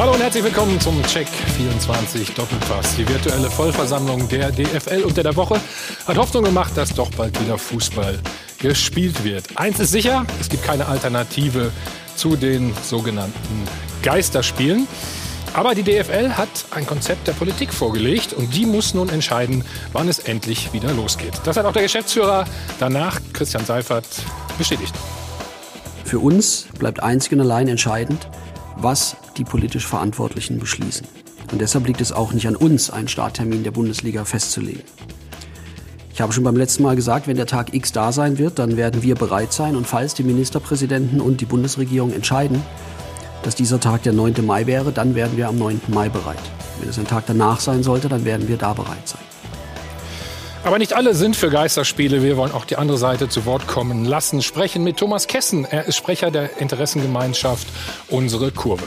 Hallo und herzlich willkommen zum Check 24 Doppelpass. Die virtuelle Vollversammlung der DFL unter der Woche hat Hoffnung gemacht, dass doch bald wieder Fußball gespielt wird. Eins ist sicher, es gibt keine Alternative zu den sogenannten Geisterspielen. Aber die DFL hat ein Konzept der Politik vorgelegt und die muss nun entscheiden, wann es endlich wieder losgeht. Das hat auch der Geschäftsführer danach, Christian Seifert, bestätigt. Für uns bleibt einzig und allein entscheidend, was die politisch Verantwortlichen beschließen. Und deshalb liegt es auch nicht an uns, einen Starttermin der Bundesliga festzulegen. Ich habe schon beim letzten Mal gesagt, wenn der Tag X da sein wird, dann werden wir bereit sein. Und falls die Ministerpräsidenten und die Bundesregierung entscheiden, dass dieser Tag der 9. Mai wäre, dann werden wir am 9. Mai bereit. Wenn es ein Tag danach sein sollte, dann werden wir da bereit sein. Aber nicht alle sind für Geisterspiele. Wir wollen auch die andere Seite zu Wort kommen lassen. Sprechen mit Thomas Kessen. Er ist Sprecher der Interessengemeinschaft Unsere Kurve.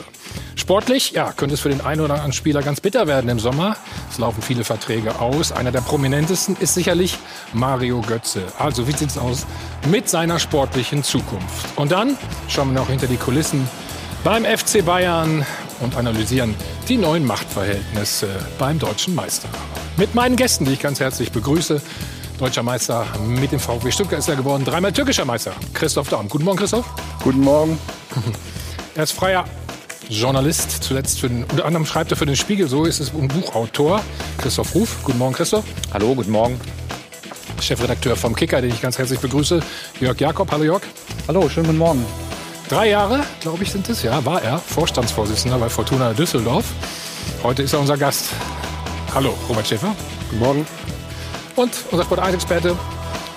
Sportlich, ja, könnte es für den einen oder anderen Spieler ganz bitter werden im Sommer. Es laufen viele Verträge aus. Einer der prominentesten ist sicherlich Mario Götze. Also, wie sieht es aus mit seiner sportlichen Zukunft? Und dann schauen wir noch hinter die Kulissen beim FC Bayern und analysieren die neuen Machtverhältnisse beim deutschen Meister. Mit meinen Gästen, die ich ganz herzlich begrüße. Deutscher Meister mit dem VfB Stuttgart ist er geworden. Dreimal türkischer Meister. Christoph Daum. Guten Morgen, Christoph. Guten Morgen. Er ist freier Journalist. Zuletzt für den, unter anderem schreibt er für den Spiegel. So ist es ein Buchautor. Christoph Ruf. Guten Morgen, Christoph. Hallo, guten Morgen. Chefredakteur vom Kicker, den ich ganz herzlich begrüße. Jörg Jakob. Hallo, Jörg. Hallo, schönen guten Morgen. Drei Jahre, glaube ich, sind es, ja, war er Vorstandsvorsitzender bei Fortuna Düsseldorf. Heute ist er unser Gast. Hallo, Robert Schäfer. Guten Morgen. Und unser Sport 1 Experte,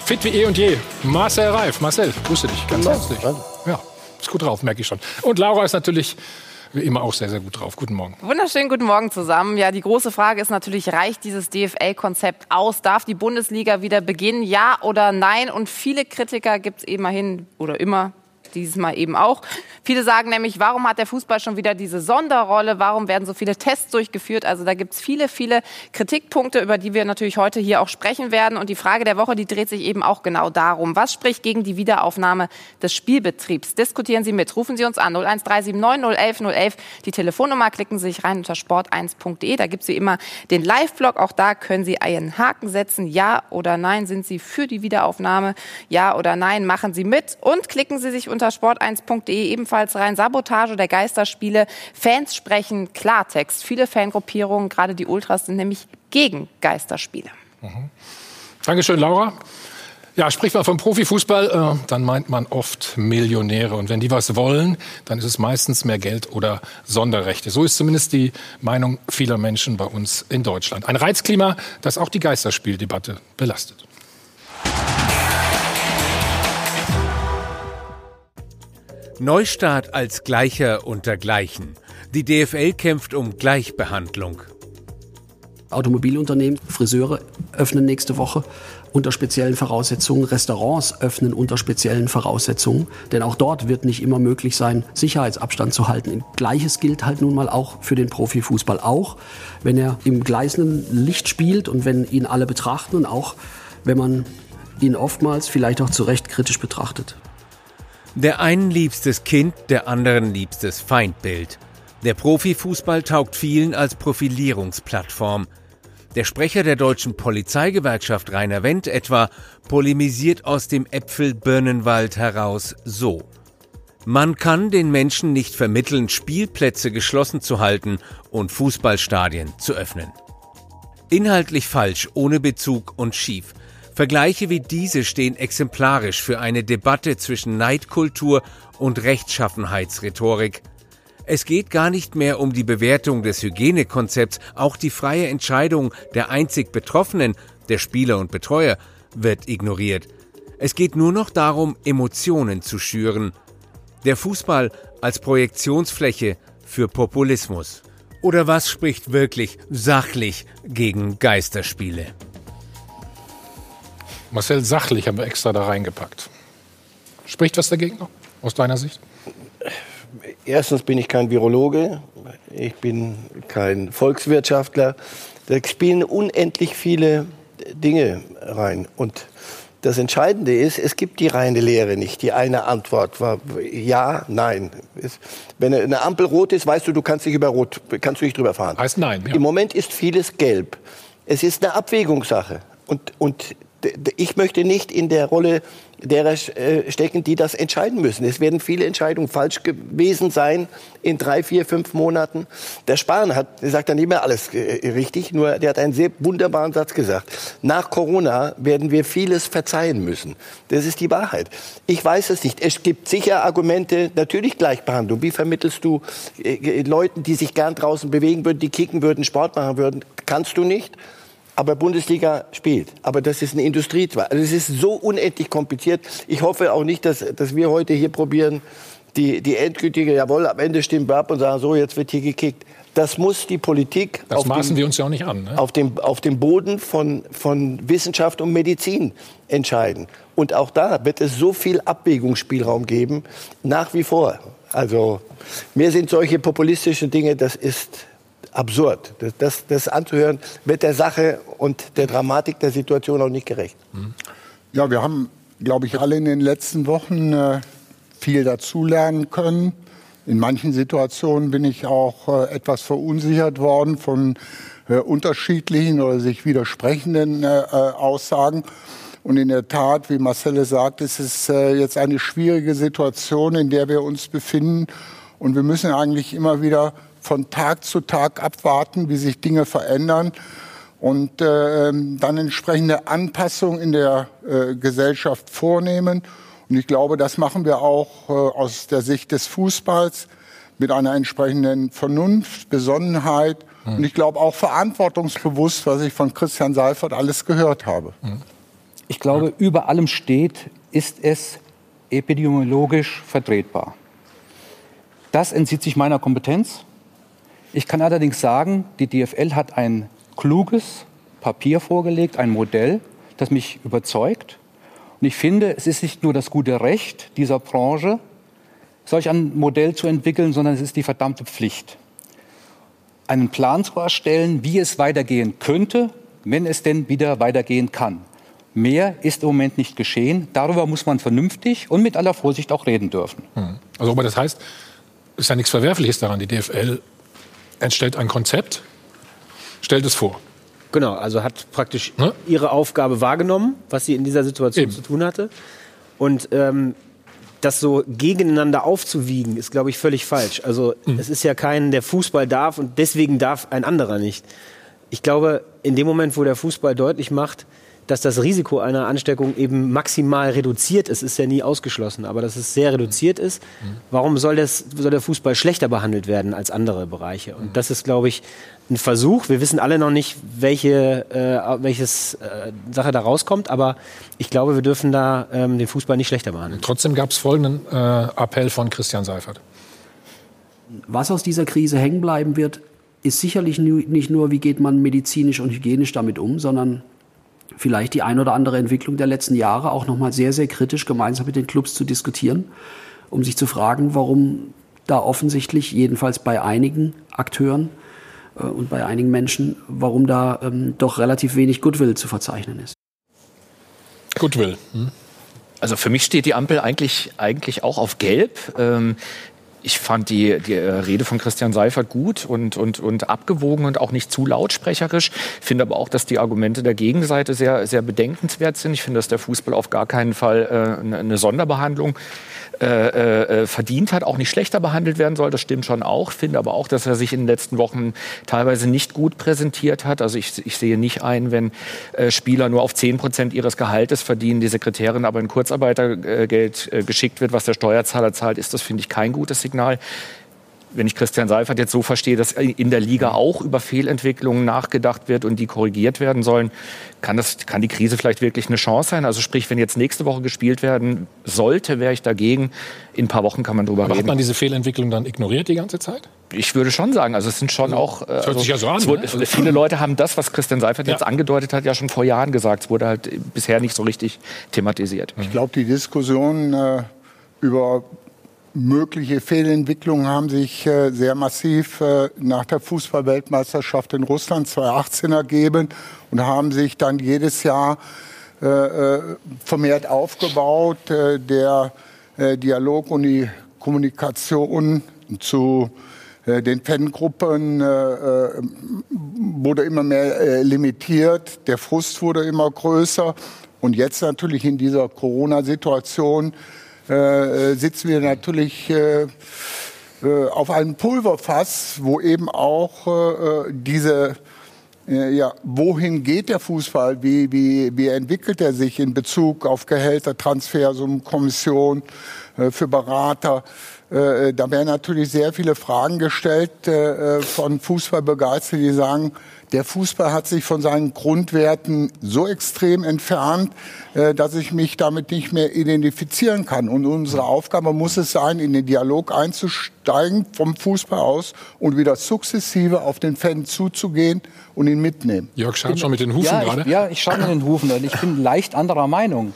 fit wie eh und je, Marcel Reif. Marcel, grüße dich ganz herzlich. Ja, ist gut drauf, merke ich schon. Und Laura ist natürlich wie immer auch sehr, sehr gut drauf. Guten Morgen. Wunderschönen guten Morgen zusammen. Ja, die große Frage ist natürlich, reicht dieses DFL-Konzept aus? Darf die Bundesliga wieder beginnen? Ja oder nein? Und viele Kritiker gibt es immerhin oder immer dieses Mal eben auch. Viele sagen nämlich, warum hat der Fußball schon wieder diese Sonderrolle? Warum werden so viele Tests durchgeführt? Also da gibt es viele, viele Kritikpunkte, über die wir natürlich heute hier auch sprechen werden. Und die Frage der Woche, die dreht sich eben auch genau darum. Was spricht gegen die Wiederaufnahme des Spielbetriebs? Diskutieren Sie mit. Rufen Sie uns an 01379 011 011. Die Telefonnummer klicken Sie sich rein unter sport1.de. Da gibt es wie immer den Live-Blog. Auch da können Sie einen Haken setzen. Ja oder nein. Sind Sie für die Wiederaufnahme? Ja oder nein? Machen Sie mit. Und klicken Sie sich unter unter sport1.de ebenfalls rein. Sabotage der Geisterspiele. Fans sprechen Klartext. Viele Fangruppierungen, gerade die Ultras, sind nämlich gegen Geisterspiele. Mhm. Dankeschön, Laura. Ja, spricht man vom Profifußball, äh, dann meint man oft Millionäre. Und wenn die was wollen, dann ist es meistens mehr Geld oder Sonderrechte. So ist zumindest die Meinung vieler Menschen bei uns in Deutschland. Ein Reizklima, das auch die Geisterspieldebatte belastet. Neustart als Gleicher unter Gleichen. Die DFL kämpft um Gleichbehandlung. Automobilunternehmen, Friseure öffnen nächste Woche unter speziellen Voraussetzungen. Restaurants öffnen unter speziellen Voraussetzungen. Denn auch dort wird nicht immer möglich sein, Sicherheitsabstand zu halten. Gleiches gilt halt nun mal auch für den Profifußball. Auch wenn er im gleißenden Licht spielt und wenn ihn alle betrachten und auch wenn man ihn oftmals vielleicht auch zu Recht kritisch betrachtet. Der einen liebstes Kind, der anderen liebstes Feindbild. Der Profifußball taugt vielen als Profilierungsplattform. Der Sprecher der deutschen Polizeigewerkschaft Rainer Wendt etwa polemisiert aus dem Äpfelbirnenwald heraus so. Man kann den Menschen nicht vermitteln, Spielplätze geschlossen zu halten und Fußballstadien zu öffnen. Inhaltlich falsch, ohne Bezug und schief. Vergleiche wie diese stehen exemplarisch für eine Debatte zwischen Neidkultur und Rechtschaffenheitsrhetorik. Es geht gar nicht mehr um die Bewertung des Hygienekonzepts, auch die freie Entscheidung der einzig Betroffenen, der Spieler und Betreuer, wird ignoriert. Es geht nur noch darum, Emotionen zu schüren. Der Fußball als Projektionsfläche für Populismus. Oder was spricht wirklich sachlich gegen Geisterspiele? Marcel, sachlich haben wir extra da reingepackt. Spricht was dagegen noch, aus deiner Sicht? Erstens bin ich kein Virologe, ich bin kein Volkswirtschaftler. Da spielen unendlich viele Dinge rein. Und Das Entscheidende ist, es gibt die reine Lehre nicht. Die eine Antwort war ja, nein. Wenn eine Ampel rot ist, weißt du, du kannst nicht über rot, kannst du nicht drüber fahren. Heißt nein. Ja. Im Moment ist vieles gelb. Es ist eine Abwägungssache. Und, und ich möchte nicht in der Rolle derer äh, stecken, die das entscheiden müssen. Es werden viele Entscheidungen falsch gewesen sein in drei, vier, fünf Monaten. Der Spahn hat, sagt dann nicht mehr alles äh, richtig, nur der hat einen sehr wunderbaren Satz gesagt. Nach Corona werden wir vieles verzeihen müssen. Das ist die Wahrheit. Ich weiß es nicht. Es gibt sicher Argumente, natürlich Gleichbehandlung. Wie vermittelst du äh, Leuten, die sich gern draußen bewegen würden, die kicken würden, Sport machen würden? Kannst du nicht aber Bundesliga spielt. Aber das ist eine Industrie zwar. Also es ist so unendlich kompliziert. Ich hoffe auch nicht, dass, dass wir heute hier probieren, die, die endgültige, jawohl, am Ende stimmen wir ab und sagen, so, jetzt wird hier gekickt. Das muss die Politik das auf, maßen dem, wir uns ja auch nicht an, ne? auf, dem, auf dem Boden von, von Wissenschaft und Medizin entscheiden. Und auch da wird es so viel Abwägungsspielraum geben, nach wie vor. Also mir sind solche populistischen Dinge, das ist absurd. Das, das, das anzuhören, wird der Sache und der Dramatik der Situation auch nicht gerecht. Ja, wir haben, glaube ich, alle in den letzten Wochen äh, viel dazulernen können. In manchen Situationen bin ich auch äh, etwas verunsichert worden von äh, unterschiedlichen oder sich widersprechenden äh, äh, Aussagen. Und in der Tat, wie Marcelle sagt, ist es äh, jetzt eine schwierige Situation, in der wir uns befinden. Und wir müssen eigentlich immer wieder von Tag zu Tag abwarten, wie sich Dinge verändern und äh, dann entsprechende Anpassungen in der äh, Gesellschaft vornehmen. Und ich glaube, das machen wir auch äh, aus der Sicht des Fußballs mit einer entsprechenden Vernunft, Besonnenheit mhm. und ich glaube auch verantwortungsbewusst, was ich von Christian Seifert alles gehört habe. Mhm. Ich glaube, über allem steht, ist es epidemiologisch vertretbar. Das entzieht sich meiner Kompetenz. Ich kann allerdings sagen, die DFL hat ein kluges Papier vorgelegt, ein Modell, das mich überzeugt. Und ich finde, es ist nicht nur das gute Recht dieser Branche, solch ein Modell zu entwickeln, sondern es ist die verdammte Pflicht, einen Plan zu erstellen, wie es weitergehen könnte, wenn es denn wieder weitergehen kann. Mehr ist im Moment nicht geschehen. Darüber muss man vernünftig und mit aller Vorsicht auch reden dürfen. Hm. Also, aber das heißt, es ist ja nichts Verwerfliches daran. Die DFL entstellt ein Konzept, stellt es vor. Genau, also hat praktisch ne? ihre Aufgabe wahrgenommen, was sie in dieser Situation Eben. zu tun hatte. Und ähm, das so gegeneinander aufzuwiegen, ist, glaube ich, völlig falsch. Also mhm. es ist ja kein, der Fußball darf und deswegen darf ein anderer nicht. Ich glaube, in dem Moment, wo der Fußball deutlich macht, dass das Risiko einer Ansteckung eben maximal reduziert ist, ist ja nie ausgeschlossen, aber dass es sehr reduziert ist. Warum soll, das, soll der Fußball schlechter behandelt werden als andere Bereiche? Und das ist, glaube ich, ein Versuch. Wir wissen alle noch nicht, welche äh, welches, äh, Sache da rauskommt, aber ich glaube, wir dürfen da ähm, den Fußball nicht schlechter behandeln. Trotzdem gab es folgenden äh, Appell von Christian Seifert. Was aus dieser Krise hängen bleiben wird, ist sicherlich nicht nur, wie geht man medizinisch und hygienisch damit um, sondern vielleicht die ein oder andere Entwicklung der letzten Jahre auch nochmal sehr, sehr kritisch gemeinsam mit den Clubs zu diskutieren, um sich zu fragen, warum da offensichtlich, jedenfalls bei einigen Akteuren äh, und bei einigen Menschen, warum da ähm, doch relativ wenig Goodwill zu verzeichnen ist. Goodwill. Hm? Also für mich steht die Ampel eigentlich, eigentlich auch auf Gelb. Ähm, ich fand die, die äh, Rede von Christian Seifert gut und, und, und abgewogen und auch nicht zu lautsprecherisch. Finde aber auch, dass die Argumente der Gegenseite sehr, sehr bedenkenswert sind. Ich finde, dass der Fußball auf gar keinen Fall äh, eine Sonderbehandlung äh, äh, verdient hat, auch nicht schlechter behandelt werden soll. Das stimmt schon auch. Finde aber auch, dass er sich in den letzten Wochen teilweise nicht gut präsentiert hat. Also ich, ich sehe nicht ein, wenn äh, Spieler nur auf 10 Prozent ihres Gehaltes verdienen, die Sekretärin aber in Kurzarbeitergeld äh, geschickt wird, was der Steuerzahler zahlt, ist das, finde ich, kein gutes Signal wenn ich Christian Seifert jetzt so verstehe, dass in der Liga auch über Fehlentwicklungen nachgedacht wird und die korrigiert werden sollen, kann, das, kann die Krise vielleicht wirklich eine Chance sein? Also sprich, wenn jetzt nächste Woche gespielt werden sollte, wäre ich dagegen. In ein paar Wochen kann man drüber Aber reden. Hat man diese Fehlentwicklung dann ignoriert die ganze Zeit? Ich würde schon sagen, also es sind schon auch. Das hört sich ja so an. Wurde, ne? Viele Leute haben das, was Christian Seifert ja. jetzt angedeutet hat, ja schon vor Jahren gesagt. Es wurde halt bisher nicht so richtig thematisiert. Ich glaube, die Diskussion äh, über mögliche Fehlentwicklungen haben sich äh, sehr massiv äh, nach der Fußballweltmeisterschaft in Russland 2018 ergeben und haben sich dann jedes Jahr äh, äh, vermehrt aufgebaut. Äh, der Dialog und die Kommunikation zu den Fangruppen wurde immer mehr limitiert. Der Frust wurde immer größer. Und jetzt natürlich in dieser Corona-Situation sitzen wir natürlich auf einem Pulverfass, wo eben auch diese ja, wohin geht der Fußball? Wie, wie, wie entwickelt er sich in Bezug auf Gehälter, Transfersummen, Kommission äh, für Berater? Äh, da werden natürlich sehr viele Fragen gestellt äh, von Fußballbegeisterten, die sagen, der Fußball hat sich von seinen Grundwerten so extrem entfernt, äh, dass ich mich damit nicht mehr identifizieren kann. Und unsere Aufgabe muss es sein, in den Dialog einzusteigen vom Fußball aus und wieder sukzessive auf den Fan zuzugehen und ihn mitnehmen. Jörg schaut schon mit den Hufen ja, gerade. Ich, ja, ich schaue mit den Hufen. Ich bin leicht anderer Meinung.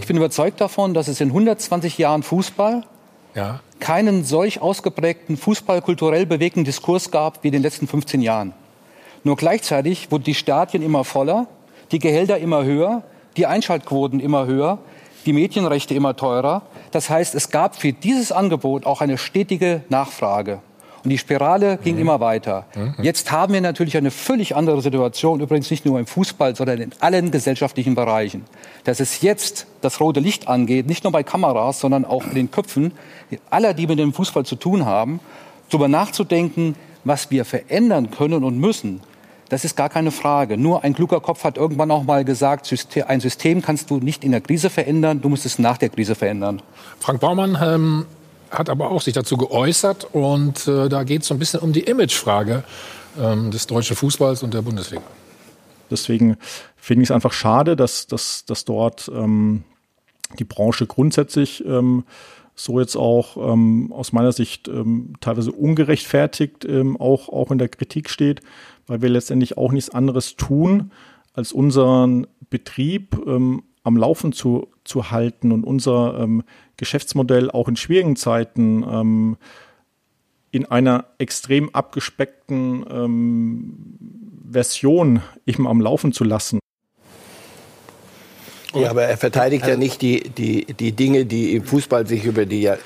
Ich bin überzeugt davon, dass es in 120 Jahren Fußball ja. keinen solch ausgeprägten fußballkulturell bewegten Diskurs gab wie in den letzten 15 Jahren. Nur gleichzeitig wurden die Stadien immer voller, die Gehälter immer höher, die Einschaltquoten immer höher, die Medienrechte immer teurer. Das heißt, es gab für dieses Angebot auch eine stetige Nachfrage. Und die Spirale ging mhm. immer weiter. Mhm. Jetzt haben wir natürlich eine völlig andere Situation, übrigens nicht nur im Fußball, sondern in allen gesellschaftlichen Bereichen. Dass es jetzt das rote Licht angeht, nicht nur bei Kameras, sondern auch in den Köpfen aller, die mit dem Fußball zu tun haben, darüber nachzudenken, was wir verändern können und müssen. Das ist gar keine Frage. Nur ein kluger Kopf hat irgendwann auch mal gesagt, ein System kannst du nicht in der Krise verändern, du musst es nach der Krise verändern. Frank Baumann ähm, hat aber auch sich dazu geäußert und äh, da geht es so ein bisschen um die Imagefrage ähm, des deutschen Fußballs und der Bundesliga. Deswegen finde ich es einfach schade, dass, dass, dass dort ähm, die Branche grundsätzlich ähm, so jetzt auch ähm, aus meiner Sicht ähm, teilweise ungerechtfertigt ähm, auch, auch in der Kritik steht weil wir letztendlich auch nichts anderes tun, als unseren Betrieb ähm, am Laufen zu, zu halten und unser ähm, Geschäftsmodell auch in schwierigen Zeiten ähm, in einer extrem abgespeckten ähm, Version eben am Laufen zu lassen. Ja, aber er verteidigt also, ja nicht die, die, die Dinge, die im Fußball sich über die Jahre.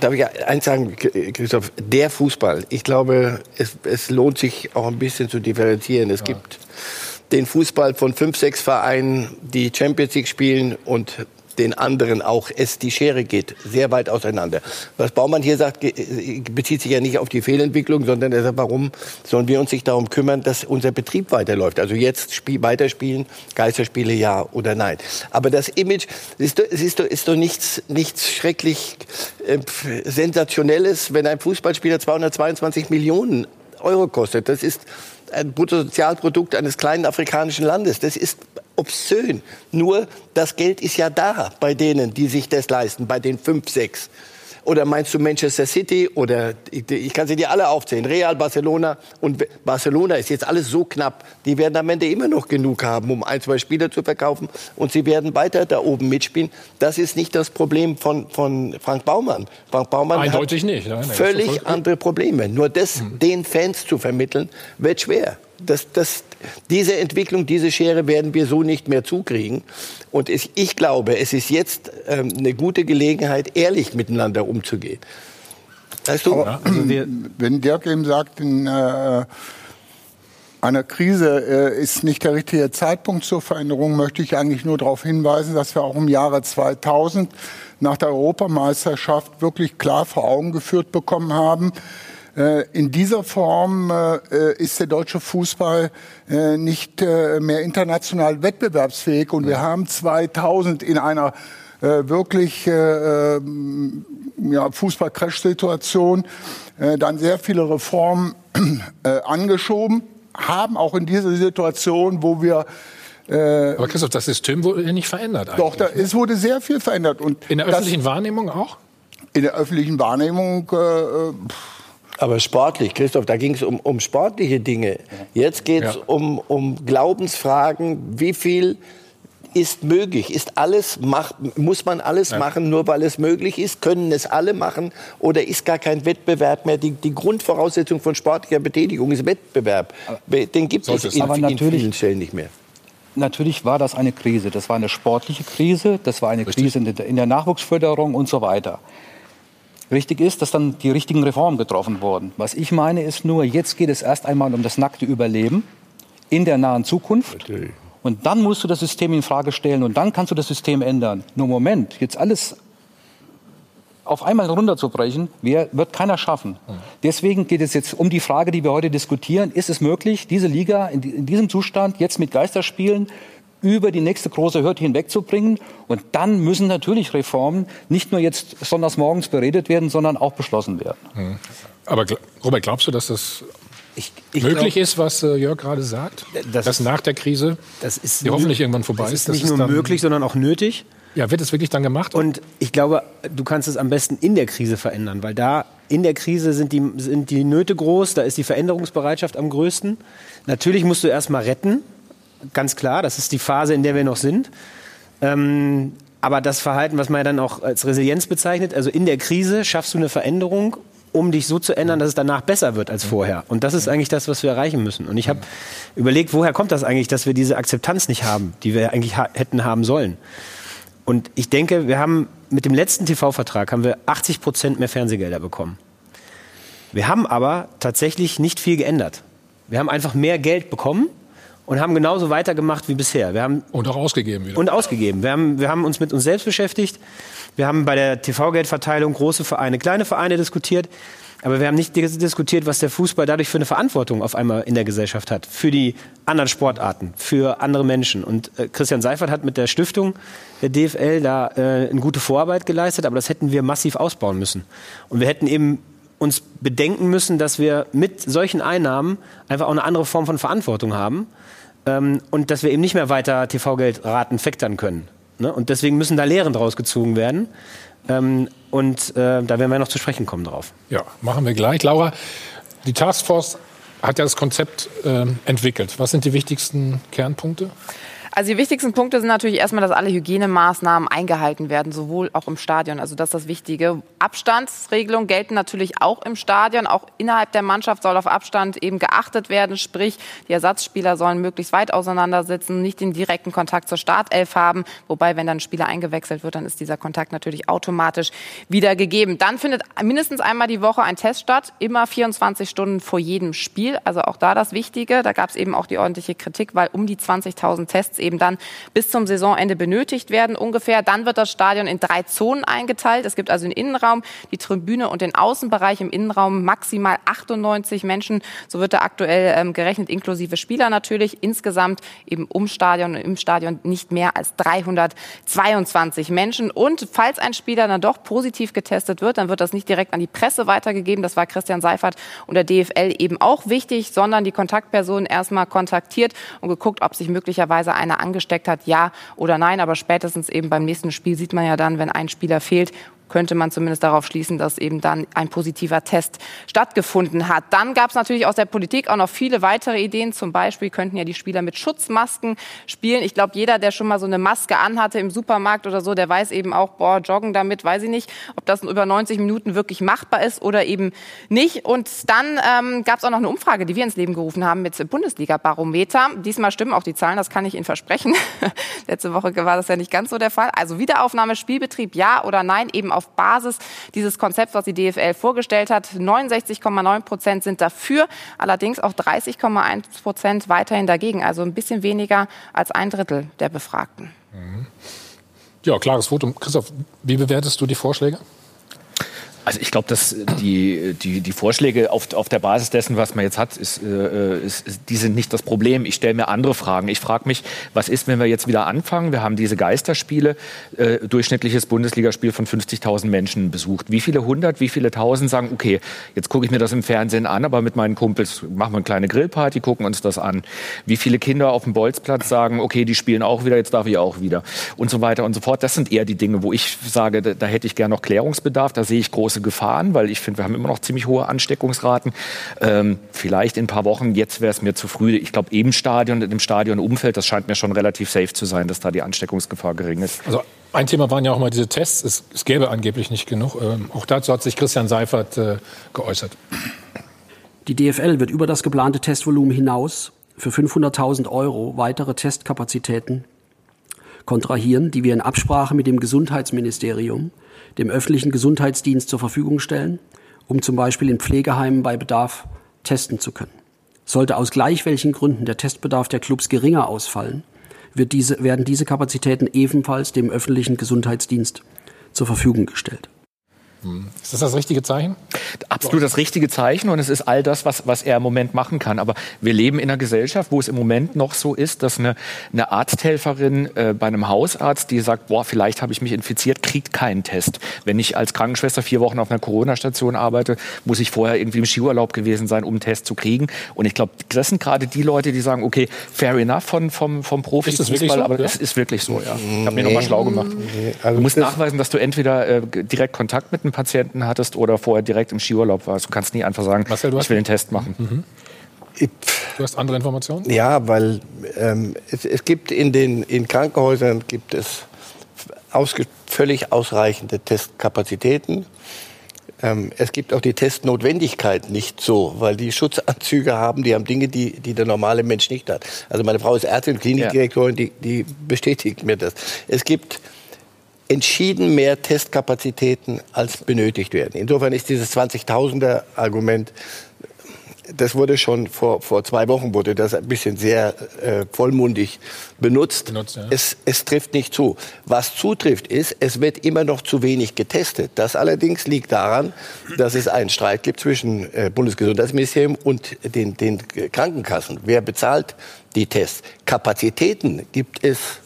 Darf ich eins sagen, Christoph? Der Fußball, ich glaube, es, es lohnt sich auch ein bisschen zu differenzieren. Es ja. gibt den Fußball von fünf, sechs Vereinen, die Champions League spielen und den anderen auch es die Schere geht, sehr weit auseinander. Was Baumann hier sagt, bezieht sich ja nicht auf die Fehlentwicklung, sondern er sagt, warum sollen wir uns nicht darum kümmern, dass unser Betrieb weiterläuft? Also jetzt spiel, weiterspielen, Geisterspiele ja oder nein. Aber das Image, es ist, ist, ist doch nichts, nichts schrecklich äh, Sensationelles, wenn ein Fußballspieler 222 Millionen Euro kostet. Das ist ein Bruttosozialprodukt eines kleinen afrikanischen Landes. Das ist obszön. Nur das Geld ist ja da bei denen, die sich das leisten, bei den fünf, sechs. Oder meinst du Manchester City oder ich kann sie dir alle aufzählen, Real, Barcelona und Barcelona ist jetzt alles so knapp, die werden am Ende immer noch genug haben, um ein, zwei Spieler zu verkaufen und sie werden weiter da oben mitspielen. Das ist nicht das Problem von, von Frank Baumann. Frank Baumann Eindeutig hat nicht. Nein, nein, völlig andere Probleme. Nur das mhm. den Fans zu vermitteln, wird schwer. Das, das, diese Entwicklung, diese Schere werden wir so nicht mehr zukriegen. Und ich, ich glaube, es ist jetzt ähm, eine gute Gelegenheit, ehrlich miteinander umzugehen. Weißt du? Aber, also wenn Dirk eben sagt, in äh, einer Krise äh, ist nicht der richtige Zeitpunkt zur Veränderung, möchte ich eigentlich nur darauf hinweisen, dass wir auch im Jahre 2000 nach der Europameisterschaft wirklich klar vor Augen geführt bekommen haben, in dieser Form äh, ist der deutsche Fußball äh, nicht mehr international wettbewerbsfähig und wir haben 2000 in einer wirklich ja, Fußball-Crash-Situation dann sehr viele Reformen angeschoben, haben auch in dieser Situation, wo wir aber Christoph, das System wurde ja nicht verändert. Eigentlich. Doch, da, es wurde sehr viel verändert. Und in der öffentlichen das, Wahrnehmung auch? In der öffentlichen Wahrnehmung. Äh, aber sportlich, Christoph, da ging es um, um sportliche Dinge. Jetzt geht es ja. um, um Glaubensfragen. Wie viel ist möglich? Ist alles mach, muss man alles ja. machen, nur weil es möglich ist? Können es alle machen? Oder ist gar kein Wettbewerb mehr? Die, die Grundvoraussetzung von sportlicher Betätigung ist Wettbewerb. Den gibt es in, in vielen Stellen nicht mehr. Natürlich war das eine Krise. Das war eine sportliche Krise, das war eine Richtig. Krise in der, in der Nachwuchsförderung und so weiter. Richtig ist, dass dann die richtigen Reformen getroffen wurden. Was ich meine, ist nur, jetzt geht es erst einmal um das nackte Überleben in der nahen Zukunft. Und dann musst du das System in Frage stellen und dann kannst du das System ändern. Nur Moment, jetzt alles auf einmal runterzubrechen, wird keiner schaffen. Deswegen geht es jetzt um die Frage, die wir heute diskutieren. Ist es möglich, diese Liga in, diesem Zustand jetzt mit Geisterspielen über die nächste große Hürde hinwegzubringen. Und dann müssen natürlich Reformen nicht nur jetzt sonntags morgens beredet werden, sondern auch beschlossen werden. Hm. Aber Robert, glaubst du, dass das ich, ich möglich glaub, ist, was äh, Jörg gerade sagt? Das dass nach der Krise, das ist die hoffentlich irgendwann vorbei ist. Das ist nicht nur möglich, sondern auch nötig. Ja, wird es wirklich dann gemacht? Und ich glaube, du kannst es am besten in der Krise verändern, weil da in der Krise sind die, sind die Nöte groß, da ist die Veränderungsbereitschaft am größten. Natürlich musst du erstmal retten, ganz klar, das ist die Phase, in der wir noch sind. Ähm, aber das Verhalten, was man ja dann auch als Resilienz bezeichnet, also in der Krise schaffst du eine Veränderung, um dich so zu ändern, dass es danach besser wird als vorher. Und das ist eigentlich das, was wir erreichen müssen. Und ich habe überlegt, woher kommt das eigentlich, dass wir diese Akzeptanz nicht haben, die wir eigentlich ha hätten haben sollen. Und ich denke, wir haben mit dem letzten TV-Vertrag haben wir 80 Prozent mehr Fernsehgelder bekommen. Wir haben aber tatsächlich nicht viel geändert. Wir haben einfach mehr Geld bekommen und haben genauso weitergemacht wie bisher. Wir haben und auch ausgegeben wieder. Und ausgegeben. Wir haben, wir haben uns mit uns selbst beschäftigt. Wir haben bei der TV-Geldverteilung große Vereine, kleine Vereine diskutiert. Aber wir haben nicht diskutiert, was der Fußball dadurch für eine Verantwortung auf einmal in der Gesellschaft hat. Für die anderen Sportarten, für andere Menschen. Und äh, Christian Seifert hat mit der Stiftung der DFL da äh, eine gute Vorarbeit geleistet, aber das hätten wir massiv ausbauen müssen. Und wir hätten eben uns bedenken müssen, dass wir mit solchen Einnahmen einfach auch eine andere Form von Verantwortung haben ähm, und dass wir eben nicht mehr weiter TV-Geldraten fektern können. Ne? Und deswegen müssen da Lehren draus gezogen werden. Ähm, und äh, da werden wir noch zu sprechen kommen drauf. Ja, machen wir gleich. Laura, die Taskforce hat ja das Konzept äh, entwickelt. Was sind die wichtigsten Kernpunkte? Also die wichtigsten Punkte sind natürlich erstmal, dass alle Hygienemaßnahmen eingehalten werden, sowohl auch im Stadion. Also das ist das Wichtige. Abstandsregelungen gelten natürlich auch im Stadion. Auch innerhalb der Mannschaft soll auf Abstand eben geachtet werden. Sprich, die Ersatzspieler sollen möglichst weit auseinandersitzen, nicht den direkten Kontakt zur Startelf haben. Wobei, wenn dann ein Spieler eingewechselt wird, dann ist dieser Kontakt natürlich automatisch wieder gegeben. Dann findet mindestens einmal die Woche ein Test statt, immer 24 Stunden vor jedem Spiel. Also auch da das Wichtige. Da gab es eben auch die ordentliche Kritik, weil um die 20.000 Tests eben dann bis zum Saisonende benötigt werden ungefähr. Dann wird das Stadion in drei Zonen eingeteilt. Es gibt also den Innenraum, die Tribüne und den Außenbereich. Im Innenraum maximal 98 Menschen. So wird da aktuell ähm, gerechnet, inklusive Spieler natürlich. Insgesamt eben um Stadion und im Stadion nicht mehr als 322 Menschen. Und falls ein Spieler dann doch positiv getestet wird, dann wird das nicht direkt an die Presse weitergegeben. Das war Christian Seifert und der DFL eben auch wichtig, sondern die Kontaktperson erstmal kontaktiert und geguckt, ob sich möglicherweise eine einer angesteckt hat, ja oder nein. Aber spätestens eben beim nächsten Spiel sieht man ja dann, wenn ein Spieler fehlt, könnte man zumindest darauf schließen, dass eben dann ein positiver Test stattgefunden hat. Dann gab es natürlich aus der Politik auch noch viele weitere Ideen. Zum Beispiel könnten ja die Spieler mit Schutzmasken spielen. Ich glaube, jeder, der schon mal so eine Maske anhatte im Supermarkt oder so, der weiß eben auch, boah, joggen damit, weiß ich nicht, ob das über 90 Minuten wirklich machbar ist oder eben nicht. Und dann ähm, gab es auch noch eine Umfrage, die wir ins Leben gerufen haben mit Bundesliga-Barometer. Diesmal stimmen auch die Zahlen, das kann ich Ihnen versprechen. Letzte Woche war das ja nicht ganz so der Fall. Also Wiederaufnahme, Spielbetrieb, ja oder nein, eben auf auf Basis dieses Konzepts, was die DFL vorgestellt hat. 69,9 Prozent sind dafür, allerdings auch 30,1 Prozent weiterhin dagegen. Also ein bisschen weniger als ein Drittel der Befragten. Mhm. Ja, klares Votum. Christoph, wie bewertest du die Vorschläge? Also ich glaube, dass die, die, die Vorschläge auf, auf der Basis dessen, was man jetzt hat, ist, äh, ist, ist die sind nicht das Problem. Ich stelle mir andere Fragen. Ich frage mich, was ist, wenn wir jetzt wieder anfangen? Wir haben diese Geisterspiele, äh, durchschnittliches Bundesligaspiel von 50.000 Menschen besucht. Wie viele hundert, wie viele tausend sagen, okay, jetzt gucke ich mir das im Fernsehen an, aber mit meinen Kumpels machen wir eine kleine Grillparty, gucken uns das an. Wie viele Kinder auf dem Bolzplatz sagen, okay, die spielen auch wieder, jetzt darf ich auch wieder. Und so weiter und so fort. Das sind eher die Dinge, wo ich sage, da, da hätte ich gerne noch Klärungsbedarf. Da sehe ich große große Gefahren, weil ich finde, wir haben immer noch ziemlich hohe Ansteckungsraten. Ähm, vielleicht in ein paar Wochen, jetzt wäre es mir zu früh. Ich glaube, im Stadion, im Stadionumfeld, das scheint mir schon relativ safe zu sein, dass da die Ansteckungsgefahr gering ist. Also ein Thema waren ja auch mal diese Tests. Es, es gäbe angeblich nicht genug. Ähm, auch dazu hat sich Christian Seifert äh, geäußert. Die DFL wird über das geplante Testvolumen hinaus für 500.000 Euro weitere Testkapazitäten kontrahieren, die wir in Absprache mit dem Gesundheitsministerium, dem öffentlichen Gesundheitsdienst zur Verfügung stellen, um zum Beispiel in Pflegeheimen bei Bedarf testen zu können. Sollte aus gleich welchen Gründen der Testbedarf der Clubs geringer ausfallen, wird diese, werden diese Kapazitäten ebenfalls dem öffentlichen Gesundheitsdienst zur Verfügung gestellt. Ist das das richtige Zeichen? Absolut das richtige Zeichen und es ist all das, was, was er im Moment machen kann. Aber wir leben in einer Gesellschaft, wo es im Moment noch so ist, dass eine, eine Arzthelferin äh, bei einem Hausarzt, die sagt, boah, vielleicht habe ich mich infiziert, kriegt keinen Test. Wenn ich als Krankenschwester vier Wochen auf einer Corona-Station arbeite, muss ich vorher irgendwie im Skiurlaub gewesen sein, um einen Test zu kriegen. Und ich glaube, das sind gerade die Leute, die sagen, okay, fair enough von, vom, vom Profi. Ist das wirklich so? aber Ja. es ist wirklich so, ja. Ich habe mir nochmal schlau gemacht. also du musst nachweisen, dass du entweder äh, direkt Kontakt mit einem Patienten hattest oder vorher direkt im Skiurlaub warst. Du kannst nie einfach sagen, Marcel, du hast- ich will den Test machen. Du hast andere Informationen? Ja, weil ähm, es, es gibt in den in Krankenhäusern gibt es ausge, völlig ausreichende Testkapazitäten. Ähm, es gibt auch die Testnotwendigkeit nicht so, weil die Schutzanzüge haben, die haben Dinge, die, die der normale Mensch nicht hat. Also meine Frau ist Ärztin, Klinikdirektorin, die, die bestätigt mir das. Es gibt entschieden mehr Testkapazitäten, als benötigt werden. Insofern ist dieses 20.000er Argument das wurde schon vor, vor zwei Wochen wurde das ein bisschen sehr äh, vollmundig benutzt. Benutzt, ja. es, es trifft nicht zu. Was zutrifft ist, es wird immer noch zu wenig getestet. Das allerdings liegt daran, dass es einen Streit gibt zwischen äh, Bundesgesundheitsministerium und den, den Krankenkassen. Wer bezahlt die Tests? Kapazitäten gibt es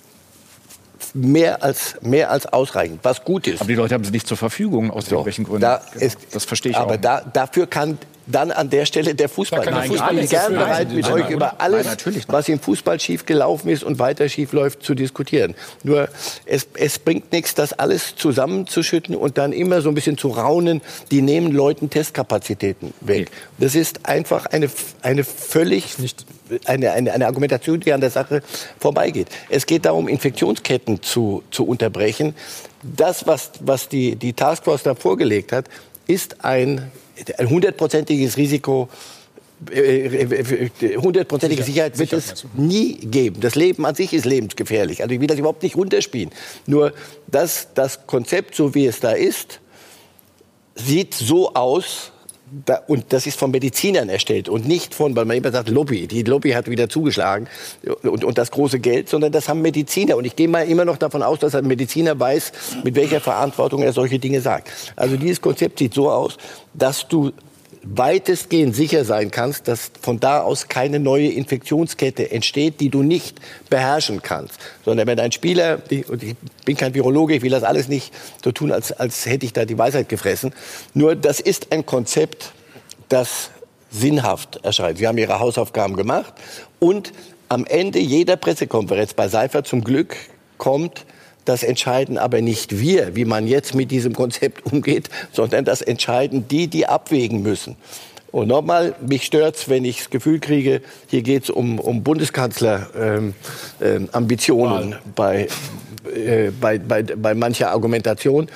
mehr als, mehr als ausreichend, was gut ist. Aber die Leute haben sie nicht zur Verfügung, aus irgendwelchen Gründen. Da ist, das verstehe ich aber auch. da, dafür kann dann an der Stelle der Fußball. Der Fußball ist gern bereit, mit euch über alles, Nein, was im Fußball schief gelaufen ist und weiter schief läuft, zu diskutieren. Nur es, es bringt nichts, das alles zusammenzuschütten und dann immer so ein bisschen zu raunen, die nehmen Leuten Testkapazitäten weg. Das ist einfach eine, eine völlig eine, eine, eine Argumentation, die an der Sache vorbeigeht. Es geht darum, Infektionsketten zu, zu unterbrechen. Das, was, was die, die Taskforce da vorgelegt hat, ist ein hundertprozentiges Risiko, äh, hundertprozentige Sicherheit wird es nie geben. Das Leben an sich ist lebensgefährlich. Also ich will das überhaupt nicht runterspielen. Nur das, das Konzept, so wie es da ist, sieht so aus, da, und das ist von Medizinern erstellt und nicht von, weil man immer sagt, Lobby. Die Lobby hat wieder zugeschlagen und, und das große Geld, sondern das haben Mediziner. Und ich gehe mal immer noch davon aus, dass ein Mediziner weiß, mit welcher Verantwortung er solche Dinge sagt. Also dieses Konzept sieht so aus, dass du weitestgehend sicher sein kannst, dass von da aus keine neue Infektionskette entsteht, die du nicht beherrschen kannst. Sondern wenn ein Spieler, und ich bin kein Virologe, ich will das alles nicht so tun, als, als hätte ich da die Weisheit gefressen. Nur das ist ein Konzept, das sinnhaft erscheint. Sie haben Ihre Hausaufgaben gemacht und am Ende jeder Pressekonferenz bei Seifert zum Glück kommt, das entscheiden aber nicht wir, wie man jetzt mit diesem Konzept umgeht, sondern das entscheiden die, die abwägen müssen. Und nochmal, mich stört's, wenn ich das Gefühl kriege, hier geht's um, um Bundeskanzler-Ambitionen ähm, Ambitionen bei, äh, bei, bei, bei mancher Argumentation.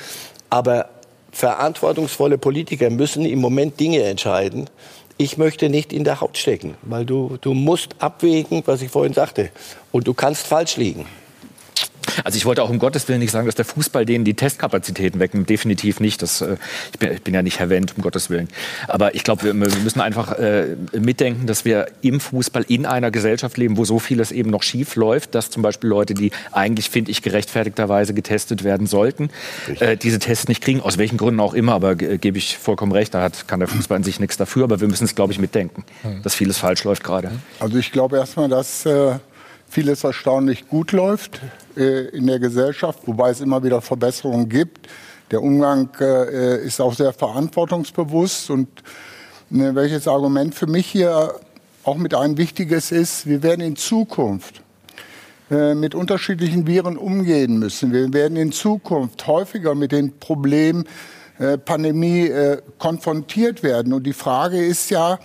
Aber verantwortungsvolle Politiker müssen im Moment Dinge entscheiden. Ich möchte nicht in der Haut stecken, weil du, du musst abwägen, was ich vorhin sagte. Und du kannst falsch liegen. Also ich wollte auch um Gottes Willen nicht sagen, dass der Fußball denen die Testkapazitäten wegnimmt. Definitiv nicht. Das, äh, ich, bin, ich bin ja nicht Herr Wendt, um Gottes Willen. Aber ich glaube, wir, wir müssen einfach äh, mitdenken, dass wir im Fußball in einer Gesellschaft leben, wo so vieles eben noch schief läuft, dass zum Beispiel Leute, die eigentlich, finde ich, gerechtfertigterweise getestet werden sollten, äh, diese Tests nicht kriegen, aus welchen Gründen auch immer. Aber ge- gebe ich vollkommen recht, da hat, kann der Fußball an sich nichts dafür. Aber wir müssen es, glaube ich, mitdenken, dass vieles falsch läuft gerade. Also ich glaube erstmal, dass äh, vieles erstaunlich gut läuft äh, in der Gesellschaft, wobei es immer wieder Verbesserungen gibt. Der Umgang äh, ist auch sehr verantwortungsbewusst und ne, welches Argument für mich hier auch mit ein wichtiges ist, wir werden in Zukunft äh, mit unterschiedlichen Viren umgehen müssen. Wir werden in Zukunft häufiger mit den Problemen äh, Pandemie äh, konfrontiert werden. Und die Frage ist ja,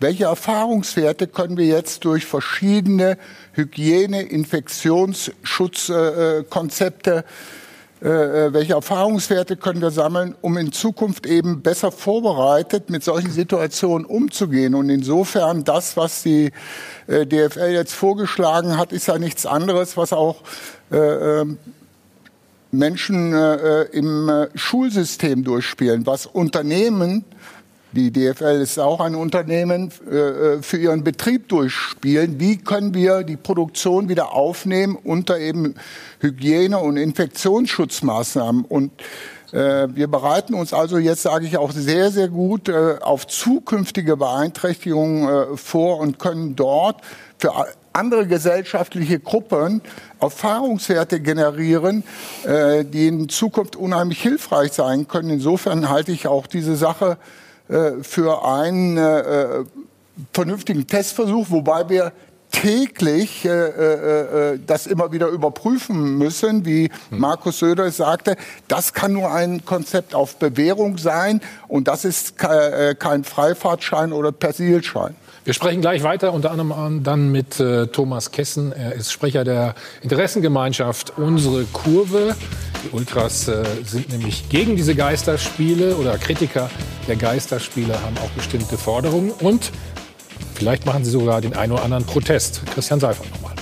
welche Erfahrungswerte können wir jetzt durch verschiedene Hygiene-, Infektionsschutzkonzepte äh, welche Erfahrungswerte können wir sammeln, um in Zukunft eben besser vorbereitet mit solchen Situationen umzugehen. Und insofern das, was die äh, DFL jetzt vorgeschlagen hat, ist ja nichts anderes, was auch äh, ähm, Menschen äh, im äh, Schulsystem durchspielen, was Unternehmen die DFL ist auch ein Unternehmen äh, für ihren Betrieb durchspielen. Wie können wir die Produktion wieder aufnehmen unter eben Hygiene- und Infektionsschutzmaßnahmen? Und äh, wir bereiten uns also jetzt, sage ich auch, sehr, sehr gut äh, auf zukünftige Beeinträchtigungen äh, vor und können dort für andere gesellschaftliche Gruppen Erfahrungswerte generieren, äh, die in Zukunft unheimlich hilfreich sein können. Insofern halte ich auch diese Sache äh, für einen äh, vernünftigen Testversuch, wobei wir täglich äh, äh, äh, das immer wieder überprüfen müssen, wie hm. Markus Söder sagte. Das kann nur ein Konzept auf Bewährung sein und das ist ke kein Freifahrtschein oder Persilschein. Wir sprechen gleich weiter, unter anderem dann mit äh, Thomas Kessen. Er ist Sprecher der Interessengemeinschaft Unsere Kurve. Die Ultras äh, sind nämlich gegen diese Geisterspiele oder Kritiker der Geisterspiele haben auch bestimmte Forderungen. Und vielleicht machen sie sogar den einen oder anderen Protest. Christian Seifert nochmal.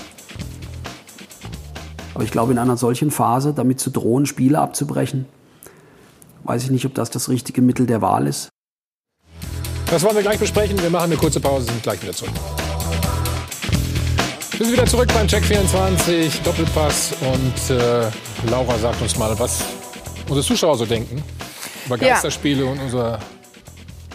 Aber ich glaube, in einer solchen Phase damit zu drohen, Spiele abzubrechen, weiß ich nicht, ob das das richtige Mittel der Wahl ist. Das wollen wir gleich besprechen. Wir machen eine kurze Pause, sind gleich wieder zurück. Wir sind wieder zurück beim Check 24, Doppelpass. Und äh, Laura sagt uns mal, was unsere Zuschauer so denken über Geisterspiele ja. und unser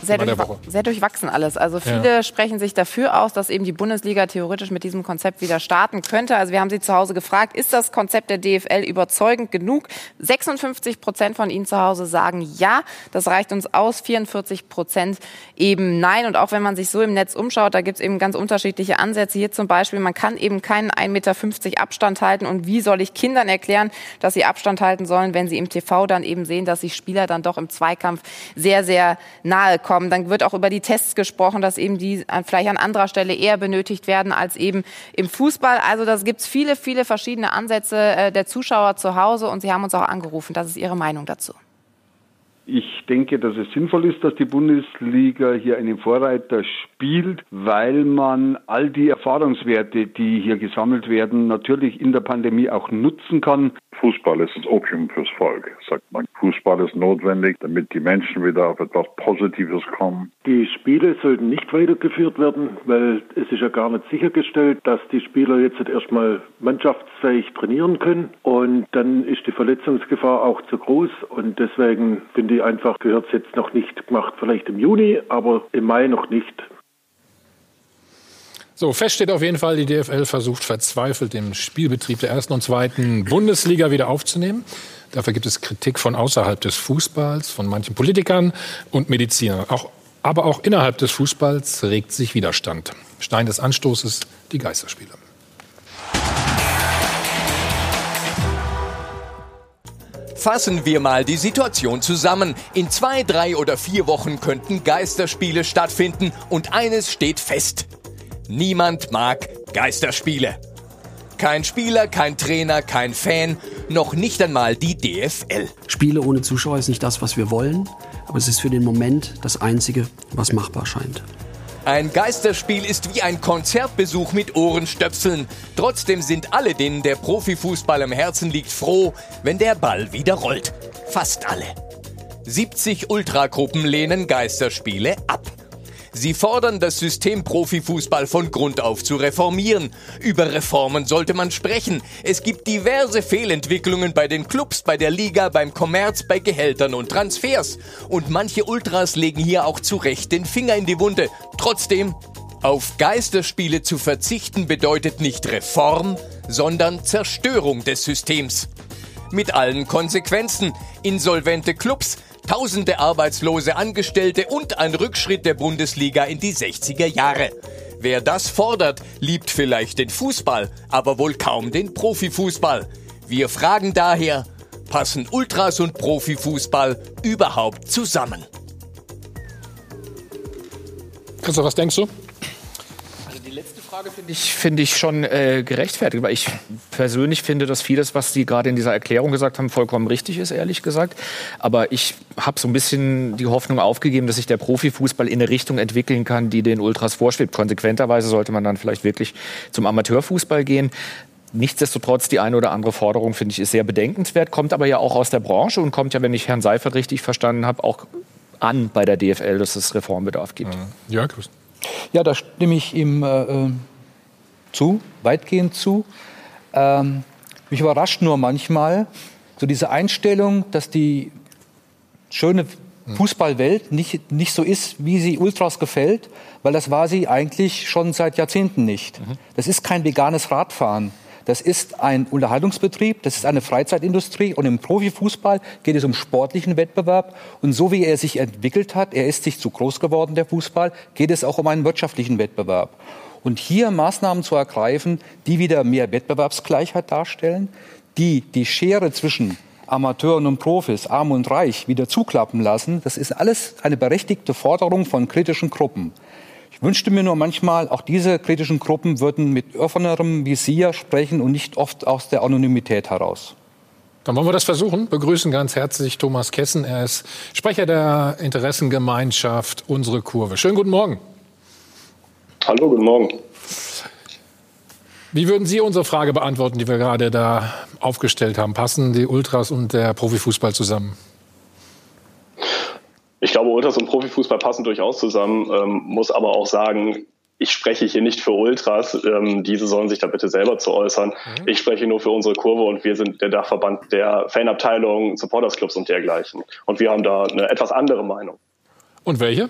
sehr, durchwa sehr, durchwachsen alles. Also viele ja. sprechen sich dafür aus, dass eben die Bundesliga theoretisch mit diesem Konzept wieder starten könnte. Also wir haben sie zu Hause gefragt, ist das Konzept der DFL überzeugend genug? 56 Prozent von ihnen zu Hause sagen ja, das reicht uns aus. 44 Prozent eben nein. Und auch wenn man sich so im Netz umschaut, da gibt es eben ganz unterschiedliche Ansätze. Hier zum Beispiel, man kann eben keinen 1,50 Meter Abstand halten. Und wie soll ich Kindern erklären, dass sie Abstand halten sollen, wenn sie im TV dann eben sehen, dass sich Spieler dann doch im Zweikampf sehr, sehr nahe kommen? Kommen. Dann wird auch über die Tests gesprochen, dass eben die vielleicht an anderer Stelle eher benötigt werden als eben im Fußball. Also da gibt es viele, viele verschiedene Ansätze äh, der Zuschauer zu Hause und Sie haben uns auch angerufen. Das ist Ihre Meinung dazu. Ich denke, dass es sinnvoll ist, dass die Bundesliga hier einen Vorreiter spielt, weil man all die Erfahrungswerte, die hier gesammelt werden, natürlich in der Pandemie auch nutzen kann. Fußball ist das Opium fürs Volk, sagt man. Fußball ist notwendig, damit die Menschen wieder auf etwas Positives kommen. Die Spiele sollten nicht weitergeführt werden, weil es ist ja gar nicht sichergestellt, dass die Spieler jetzt erstmal mannschaftsfähig trainieren können und dann ist die Verletzungsgefahr auch zu groß und deswegen finde ich einfach, gehört es jetzt noch nicht gemacht, vielleicht im Juni, aber im Mai noch nicht. So, fest steht auf jeden Fall, die DFL versucht verzweifelt, den Spielbetrieb der ersten und zweiten Bundesliga wieder aufzunehmen. Dafür gibt es Kritik von außerhalb des Fußballs, von manchen Politikern und Medizinern. Auch, aber auch innerhalb des Fußballs regt sich Widerstand. Stein des Anstoßes, die Geisterspiele. Fassen wir mal die Situation zusammen. In zwei, drei oder vier Wochen könnten Geisterspiele stattfinden und eines steht fest. Niemand mag Geisterspiele. Kein Spieler, kein Trainer, kein Fan, noch nicht einmal die DFL. Spiele ohne Zuschauer ist nicht das, was wir wollen, aber es ist für den Moment das Einzige, was machbar scheint. Ein Geisterspiel ist wie ein Konzertbesuch mit Ohrenstöpseln. Trotzdem sind alle, denen der Profifußball am Herzen liegt, froh, wenn der Ball wieder rollt. Fast alle. 70 Ultragruppen lehnen Geisterspiele ab. Sie fordern, das System Profifußball von Grund auf zu reformieren. Über Reformen sollte man sprechen. Es gibt diverse Fehlentwicklungen bei den Clubs, bei der Liga, beim Kommerz, bei Gehältern und Transfers. Und manche Ultras legen hier auch zu Recht den Finger in die Wunde. Trotzdem, auf Geisterspiele zu verzichten bedeutet nicht Reform, sondern Zerstörung des Systems. Mit allen Konsequenzen. Insolvente Clubs, tausende arbeitslose Angestellte und ein Rückschritt der Bundesliga in die 60er Jahre. Wer das fordert, liebt vielleicht den Fußball, aber wohl kaum den Profifußball. Wir fragen daher, passen Ultras und Profifußball überhaupt zusammen? Christoph, was denkst du? Also die letzte Frage finde ich, find ich schon äh, gerechtfertigt, weil ich persönlich finde, dass vieles, was Sie gerade in dieser Erklärung gesagt haben, vollkommen richtig ist, ehrlich gesagt. Aber ich habe so ein bisschen die Hoffnung aufgegeben, dass sich der Profifußball in eine Richtung entwickeln kann, die den Ultras vorschwebt. Konsequenterweise sollte man dann vielleicht wirklich zum Amateurfußball gehen. Nichtsdestotrotz, die eine oder andere Forderung, finde ich, ist sehr bedenkenswert, kommt aber ja auch aus der Branche und kommt ja, wenn ich Herrn Seifert richtig verstanden habe, auch an bei der DFL, dass es Reformbedarf gibt. Ja, grüß. Ja, da stimme ich ihm äh, äh, zu, weitgehend zu. Ähm, mich überrascht nur manchmal so diese Einstellung, dass die schöne Fußballwelt nicht, nicht so ist, wie sie Ultras gefällt, weil das war sie eigentlich schon seit Jahrzehnten nicht. Das ist kein veganes Radfahren. Das ist ein Unterhaltungsbetrieb, das ist eine Freizeitindustrie und im Profifußball geht es um sportlichen Wettbewerb. Und so wie er sich entwickelt hat, er ist sich zu groß geworden, der Fußball, geht es auch um einen wirtschaftlichen Wettbewerb. Und hier Maßnahmen zu ergreifen, die wieder mehr Wettbewerbsgleichheit darstellen, die die Schere zwischen Amateuren und Profis, arm und reich, wieder zuklappen lassen, das ist alles eine berechtigte Forderung von kritischen Gruppen. Ich wünschte mir nur manchmal, auch diese kritischen Gruppen würden mit offenerem Visier sprechen und nicht oft aus der Anonymität heraus. Dann wollen wir das versuchen. Begrüßen ganz herzlich Thomas Kessen. Er ist Sprecher der Interessengemeinschaft Unsere Kurve. Schönen guten Morgen. Hallo, guten Morgen. Wie würden Sie unsere Frage beantworten, die wir gerade da aufgestellt haben? Passen die Ultras und der Profifußball zusammen? Ich glaube, Ultras und Profifußball passen durchaus zusammen, ähm, muss aber auch sagen, ich spreche hier nicht für Ultras, ähm, diese sollen sich da bitte selber zu äußern. Mhm. Ich spreche nur für unsere Kurve und wir sind der Dachverband der Fanabteilung, Supportersclubs und dergleichen. Und wir haben da eine etwas andere Meinung. Und welche?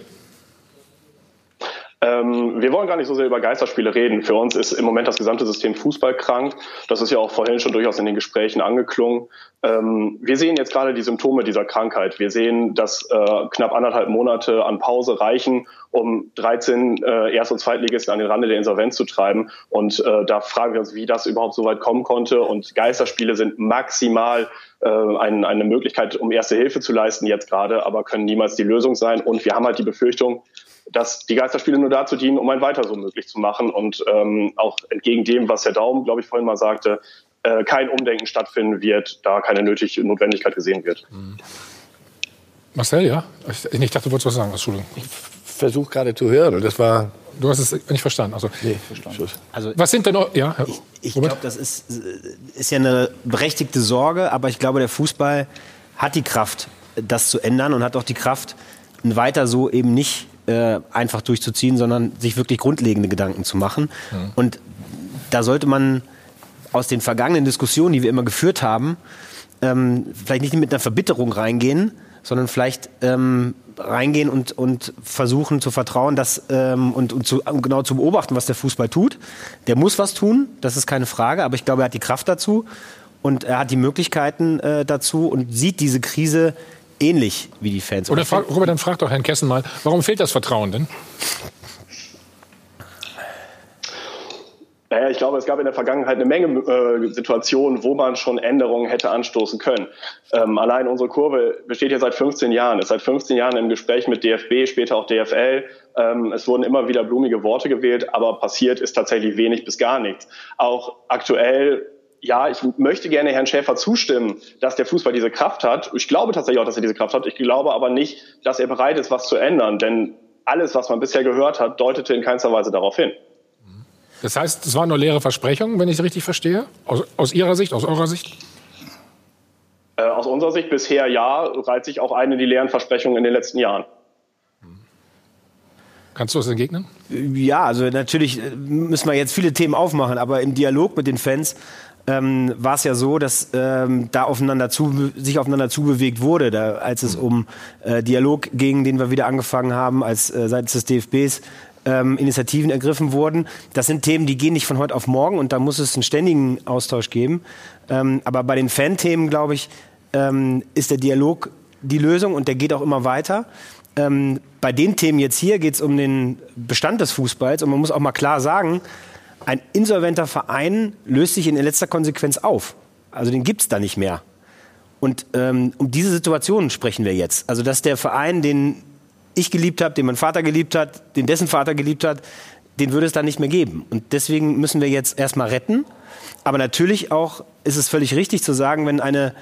Ähm, wir wollen gar nicht so sehr über Geisterspiele reden. Für uns ist im Moment das gesamte System Fußball krank. Das ist ja auch vorhin schon durchaus in den Gesprächen angeklungen. Ähm, wir sehen jetzt gerade die Symptome dieser Krankheit. Wir sehen, dass äh, knapp anderthalb Monate an Pause reichen, um 13 äh, Erst- und Zweitligisten an den Rande der Insolvenz zu treiben. Und äh, da fragen wir uns, wie das überhaupt so weit kommen konnte. Und Geisterspiele sind maximal äh, ein, eine Möglichkeit, um erste Hilfe zu leisten jetzt gerade, aber können niemals die Lösung sein. Und wir haben halt die Befürchtung, dass die Geisterspiele nur dazu dienen, um ein Weiter so möglich zu machen und ähm, auch entgegen dem, was Herr Daum, glaube ich, vorhin mal sagte, äh, kein Umdenken stattfinden wird, da keine nötige Notwendigkeit gesehen wird. Mhm. Marcel, ja? Ich, ich dachte, du wolltest was sagen. Entschuldigung. Ich versuche gerade zu hören. Das war. Du hast es nicht verstanden. Also, nee, verstanden. Also, was sind denn. Ja, ich, ich glaube, das ist, ist ja eine berechtigte Sorge, aber ich glaube, der Fußball hat die Kraft, das zu ändern und hat auch die Kraft, weiter so eben nicht äh, einfach durchzuziehen, sondern sich wirklich grundlegende Gedanken zu machen. Mhm. Und da sollte man aus den vergangenen Diskussionen, die wir immer geführt haben, ähm, vielleicht nicht mit einer Verbitterung reingehen, sondern vielleicht ähm, reingehen und, und versuchen zu vertrauen dass, ähm, und, und zu, genau zu beobachten, was der Fußball tut. Der muss was tun, das ist keine Frage, aber ich glaube, er hat die Kraft dazu und er hat die Möglichkeiten äh, dazu und sieht diese Krise ähnlich wie die Fans. Oder frag, Robert, dann frag doch Herrn Kessen mal, warum fehlt das Vertrauen denn? Naja, ich glaube, es gab in der Vergangenheit eine Menge äh, Situationen, wo man schon Änderungen hätte anstoßen können. Ähm, allein unsere Kurve besteht ja seit 15 Jahren, ist seit 15 Jahren im Gespräch mit DFB, später auch DFL. Ähm, es wurden immer wieder blumige Worte gewählt, aber passiert ist tatsächlich wenig bis gar nichts. Auch aktuell ja, ich möchte gerne Herrn Schäfer zustimmen, dass der Fußball diese Kraft hat. Ich glaube tatsächlich auch, dass er diese Kraft hat. Ich glaube aber nicht, dass er bereit ist, was zu ändern. Denn alles, was man bisher gehört hat, deutete in keinster Weise darauf hin. Das heißt, es waren nur leere Versprechungen, wenn ich es richtig verstehe? Aus, aus Ihrer Sicht, aus eurer Sicht? Äh, aus unserer Sicht bisher ja, reiht sich auch eine die leeren Versprechungen in den letzten Jahren. Kannst du das entgegnen? Ja, also natürlich äh, müssen wir jetzt viele Themen aufmachen, aber im Dialog mit den Fans ähm, war es ja so, dass ähm, da aufeinander zu, sich aufeinander zubewegt wurde, da, als es um äh, Dialog ging, den wir wieder angefangen haben, als äh, seitens des DFBs ähm, Initiativen ergriffen wurden. Das sind Themen, die gehen nicht von heute auf morgen und da muss es einen ständigen Austausch geben. Ähm, aber bei den Fan-Themen, glaube ich, ähm, ist der Dialog die Lösung und der geht auch immer weiter. Ähm, bei den Themen jetzt hier geht es um den Bestand des Fußballs und man muss auch mal klar sagen, ein insolventer Verein löst sich in letzter Konsequenz auf. Also den gibt es da nicht mehr. Und ähm, um diese Situation sprechen wir jetzt. Also dass der Verein, den ich geliebt habe, den mein Vater geliebt hat, den dessen Vater geliebt hat, den würde es dann nicht mehr geben. Und deswegen müssen wir jetzt erstmal retten. Aber natürlich auch ist es völlig richtig zu sagen, wenn, eine,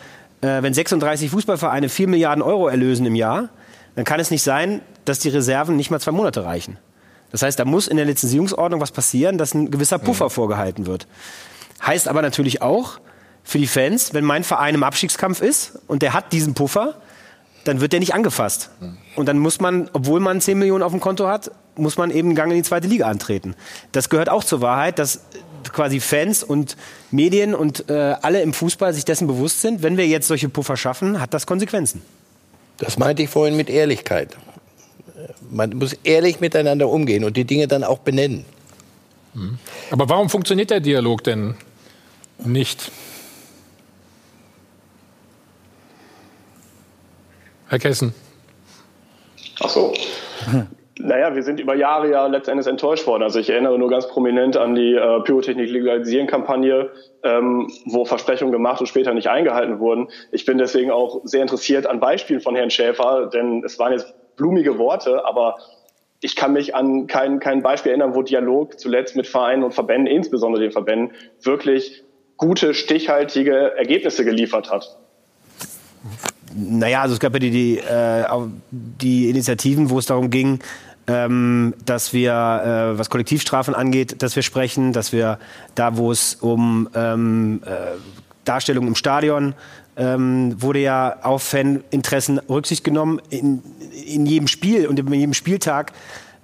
äh, wenn 36 Fußballvereine 4 Milliarden Euro erlösen im Jahr, dann kann es nicht sein, dass die Reserven nicht mal zwei Monate reichen. Das heißt, da muss in der Lizenzierungsordnung was passieren, dass ein gewisser Puffer mhm. vorgehalten wird. Heißt aber natürlich auch für die Fans, wenn mein Verein im Abstiegskampf ist und der hat diesen Puffer, dann wird der nicht angefasst. Mhm. Und dann muss man, obwohl man 10 Millionen auf dem Konto hat, muss man eben einen Gang in die zweite Liga antreten. Das gehört auch zur Wahrheit, dass quasi Fans und Medien und äh, alle im Fußball sich dessen bewusst sind, wenn wir jetzt solche Puffer schaffen, hat das Konsequenzen. Das meinte ich vorhin mit Ehrlichkeit. Man muss ehrlich miteinander umgehen und die Dinge dann auch benennen. Mhm. Aber warum funktioniert der Dialog denn nicht? Herr Kessen. Ach so. Naja, wir sind über Jahre ja letztendlich enttäuscht worden. Also ich erinnere nur ganz prominent an die äh, Pyrotechnik-Legalisieren-Kampagne, ähm, wo Versprechungen gemacht und später nicht eingehalten wurden. Ich bin deswegen auch sehr interessiert an Beispielen von Herrn Schäfer, denn es waren jetzt blumige Worte, aber ich kann mich an kein, kein Beispiel erinnern, wo Dialog zuletzt mit Vereinen und Verbänden, insbesondere den Verbänden, wirklich gute, stichhaltige Ergebnisse geliefert hat. Naja, also es gab ja die, die, äh, die Initiativen, wo es darum ging, ähm, dass wir, äh, was Kollektivstrafen angeht, dass wir sprechen, dass wir da, wo es um ähm, äh, Darstellung im Stadion ähm, wurde ja auf Faninteressen Rücksicht genommen in, in jedem Spiel und in jedem Spieltag,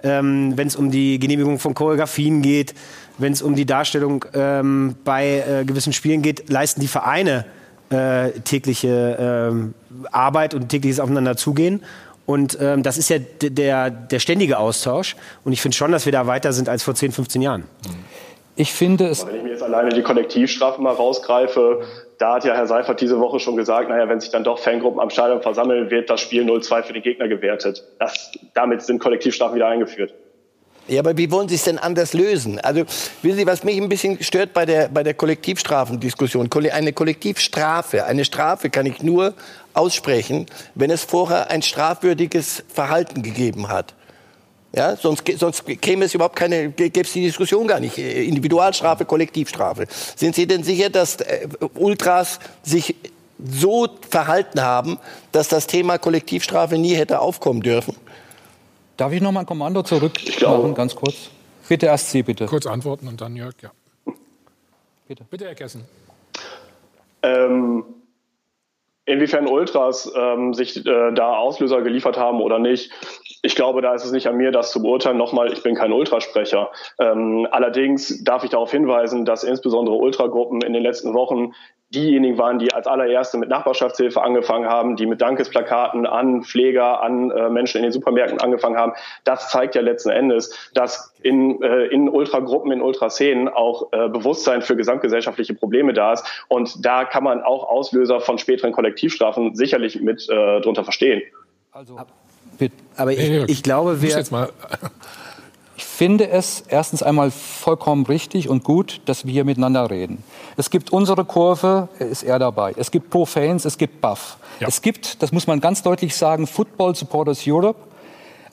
ähm, wenn es um die Genehmigung von Choreografien geht, wenn es um die Darstellung ähm, bei äh, gewissen Spielen geht, leisten die Vereine äh, tägliche äh, Arbeit und tägliches Aufeinander zugehen. Und ähm, das ist ja der, der ständige Austausch. Und ich finde schon, dass wir da weiter sind als vor 10, 15 Jahren. Ich finde es. Wenn ich mir jetzt alleine die Kollektivstrafen mal rausgreife, da hat ja Herr Seifert diese Woche schon gesagt, naja, wenn sich dann doch Fangruppen am Stadion versammeln, wird das Spiel 0-2 für den Gegner gewertet. Das, damit sind Kollektivstrafen wieder eingeführt. Ja, aber wie wollen Sie es denn anders lösen? Also, wissen Sie, was mich ein bisschen stört bei der, bei der Kollektivstrafendiskussion? Eine Kollektivstrafe, eine Strafe kann ich nur aussprechen, wenn es vorher ein strafwürdiges Verhalten gegeben hat. Ja, sonst, sonst käme es überhaupt keine, gäbe es die Diskussion gar nicht. Individualstrafe, Kollektivstrafe. Sind Sie denn sicher, dass äh, Ultras sich so verhalten haben, dass das Thema Kollektivstrafe nie hätte aufkommen dürfen? Darf ich noch mal ein Kommando zurückmachen, ganz kurz? Bitte erst Sie, bitte. Kurz antworten und dann Jörg, ja. Bitte. Bitte, Herr Kessen. Ähm, inwiefern Ultras ähm, sich äh, da Auslöser geliefert haben oder nicht, ich glaube, da ist es nicht an mir, das zu beurteilen. Nochmal, ich bin kein Ultrasprecher. Ähm, allerdings darf ich darauf hinweisen, dass insbesondere Ultragruppen in den letzten Wochen diejenigen waren, die als allererste mit Nachbarschaftshilfe angefangen haben, die mit Dankesplakaten an Pfleger, an äh, Menschen in den Supermärkten angefangen haben. Das zeigt ja letzten Endes, dass in, äh, in Ultragruppen, in Ultraszenen auch äh, Bewusstsein für gesamtgesellschaftliche Probleme da ist. Und da kann man auch Auslöser von späteren Kollektivstrafen sicherlich mit äh, drunter verstehen. Also aber ich, ich glaube, wir. Ich finde es erstens einmal vollkommen richtig und gut, dass wir hier miteinander reden. Es gibt unsere Kurve, ist er dabei. Es gibt Pro-Fans, es gibt Buff. Ja. Es gibt, das muss man ganz deutlich sagen, Football Supporters Europe,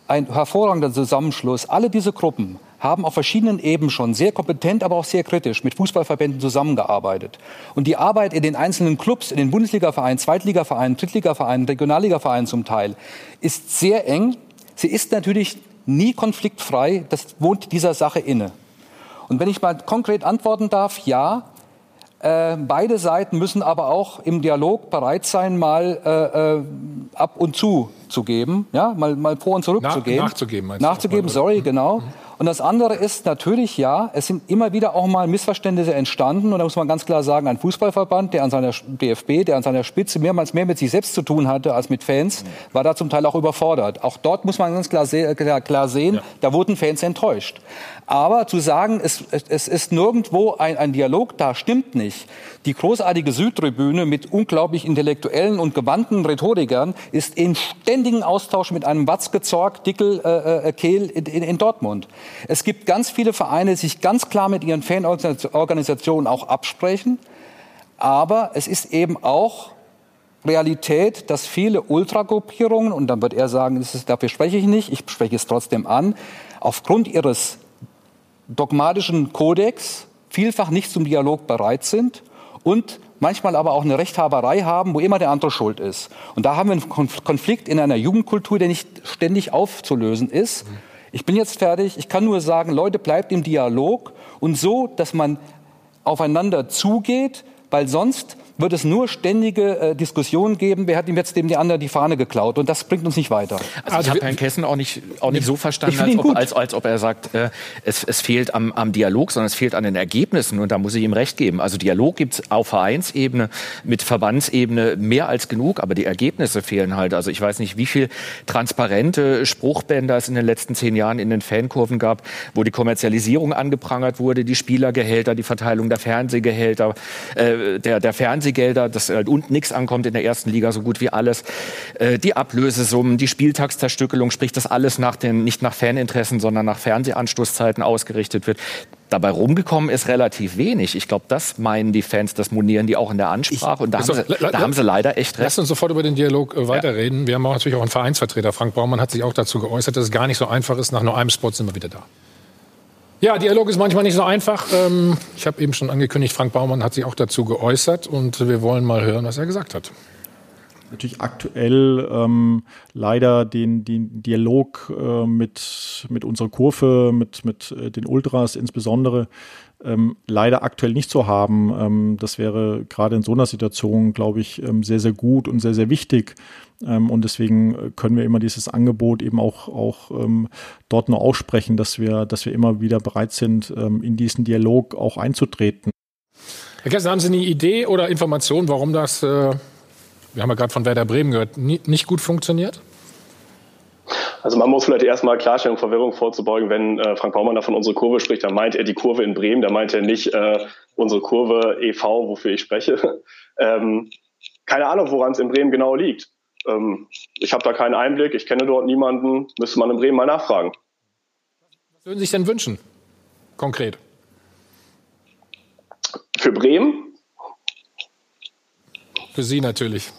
ein hervorragender Zusammenschluss. Alle diese Gruppen haben auf verschiedenen Ebenen schon sehr kompetent, aber auch sehr kritisch mit Fußballverbänden zusammengearbeitet. Und die Arbeit in den einzelnen Clubs, in den Bundesligavereinen, Zweitligavereinen, Drittligavereinen, Regionalligavereinen zum Teil, ist sehr eng. Sie ist natürlich nie konfliktfrei. Das wohnt dieser Sache inne. Und wenn ich mal konkret antworten darf, ja, äh, beide Seiten müssen aber auch im Dialog bereit sein, mal äh, äh, ab und zu zu geben, ja, mal, mal vor und zurück Nach, zu gehen. Nachzugeben, meinst Nachzugeben, du? sorry, genau. Mhm. Und das andere ist natürlich, ja, es sind immer wieder auch mal Missverständnisse entstanden. Und da muss man ganz klar sagen, ein Fußballverband, der an seiner DFB, der an seiner Spitze mehrmals mehr mit sich selbst zu tun hatte als mit Fans, war da zum Teil auch überfordert. Auch dort muss man ganz klar, klar sehen, ja. da wurden Fans enttäuscht. Aber zu sagen, es, es ist nirgendwo ein, ein Dialog, da stimmt nicht. Die großartige Südtribüne mit unglaublich intellektuellen und gewandten Rhetorikern ist in ständigen Austausch mit einem Watzke, Zorg, Dickel, äh, äh, Kehl in, in, Dortmund. Es gibt ganz viele Vereine, die sich ganz klar mit ihren Fanorganisationen auch absprechen. Aber es ist eben auch Realität, dass viele Ultragruppierungen, und dann wird er sagen, ist, dafür spreche ich nicht, ich spreche es trotzdem an, aufgrund ihres dogmatischen Kodex vielfach nicht zum Dialog bereit sind und manchmal aber auch eine Rechthaberei haben, wo immer der andere schuld ist. Und da haben wir einen Konflikt in einer Jugendkultur, der nicht ständig aufzulösen ist. Ich bin jetzt fertig. Ich kann nur sagen, Leute, bleibt im Dialog und so, dass man aufeinander zugeht, weil sonst wird es nur ständige äh, Diskussionen geben, wer hat ihm jetzt dem die andere die Fahne geklaut. Und das bringt uns nicht weiter. Also, ich habe Herrn Kessen auch nicht, auch nicht so verstanden, als ob, als, als ob, er sagt, äh, es, es fehlt am, am Dialog, sondern es fehlt an den Ergebnissen. Und da muss ich ihm recht geben. Also Dialog gibt es auf Vereinsebene, mit Verbandsebene mehr als genug, aber die Ergebnisse fehlen halt. Also ich weiß nicht, wie viel transparente Spruchbänder es in den letzten zehn Jahren in den Fankurven gab, wo die Kommerzialisierung angeprangert wurde, die Spielergehälter, die Verteilung der Fernsehgehälter, äh, der, der Fernseh Fernsehgelder, dass halt unten nichts ankommt in der ersten Liga, so gut wie alles. Äh, die Ablösesummen, die Spieltagszerstückelung, sprich, dass alles nach den, nicht nach Faninteressen, sondern nach Fernsehanstoßzeiten ausgerichtet wird. Dabei rumgekommen ist relativ wenig. Ich glaube, das meinen die Fans, das monieren die auch in der Ansprache. Und da, haben sie, da haben sie leider echt recht. Lass uns sofort über den Dialog äh, weiterreden. Ja. Wir haben auch natürlich auch einen Vereinsvertreter. Frank Baumann hat sich auch dazu geäußert, dass es gar nicht so einfach ist. Nach nur einem Spot sind wir wieder da. Ja, Dialog ist manchmal nicht so einfach. Ähm, ich habe eben schon angekündigt, Frank Baumann hat sich auch dazu geäußert und wir wollen mal hören, was er gesagt hat. Natürlich aktuell ähm, leider den, den Dialog äh, mit, mit unserer Kurve, mit, mit äh, den Ultras insbesondere, ähm, leider aktuell nicht zu haben. Ähm, das wäre gerade in so einer Situation, glaube ich, ähm, sehr, sehr gut und sehr, sehr wichtig, und deswegen äh, können wir immer dieses Angebot eben auch, auch ähm, dort nur aussprechen, dass wir, dass wir immer wieder bereit sind, ähm, in diesen Dialog auch einzutreten. Herr Kessler, haben Sie eine Idee oder Information, warum das, äh, wir haben ja gerade von Werder Bremen gehört, nie, nicht gut funktioniert? Also man muss vielleicht erstmal Klarstellung, Verwirrung vorzubeugen. Wenn äh, Frank Baumann da von unserer Kurve spricht, dann meint er die Kurve in Bremen, da meint er nicht äh, unsere Kurve e.V., wofür ich spreche. ähm, keine Ahnung, woran es in Bremen genau liegt. Ähm, ich habe da keinen Einblick, ich kenne dort niemanden, müsste man in Bremen mal nachfragen. Was würden Sie sich denn wünschen, konkret? Für Bremen? Für Sie natürlich.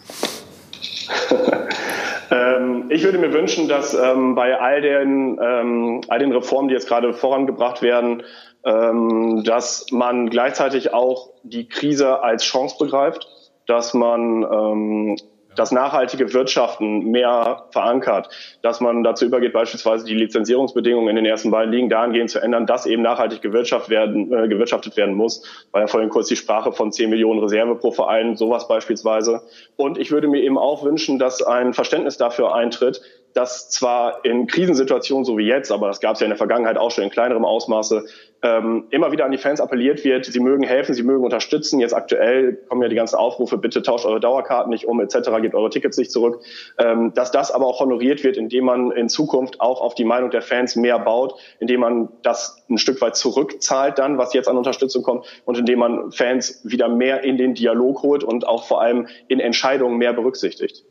ähm, ich würde mir wünschen, dass ähm, bei all den, ähm, all den Reformen, die jetzt gerade vorangebracht werden, ähm, dass man gleichzeitig auch die Krise als Chance begreift, dass man ähm, das nachhaltige Wirtschaften mehr verankert, dass man dazu übergeht, beispielsweise die Lizenzierungsbedingungen in den ersten beiden Ligen dahingehend zu ändern, dass eben nachhaltig gewirtschaftet werden, äh, gewirtschaftet werden muss. War ja vorhin kurz die Sprache von 10 Millionen Reserve pro Verein, sowas beispielsweise. Und ich würde mir eben auch wünschen, dass ein Verständnis dafür eintritt, dass zwar in Krisensituationen so wie jetzt, aber das gab es ja in der Vergangenheit auch schon in kleinerem Ausmaße, ähm, immer wieder an die Fans appelliert wird, sie mögen helfen, sie mögen unterstützen. Jetzt aktuell kommen ja die ganzen Aufrufe, bitte tauscht eure Dauerkarten nicht um, etc., gebt eure Tickets nicht zurück. Ähm, dass das aber auch honoriert wird, indem man in Zukunft auch auf die Meinung der Fans mehr baut, indem man das ein Stück weit zurückzahlt dann, was jetzt an Unterstützung kommt und indem man Fans wieder mehr in den Dialog holt und auch vor allem in Entscheidungen mehr berücksichtigt.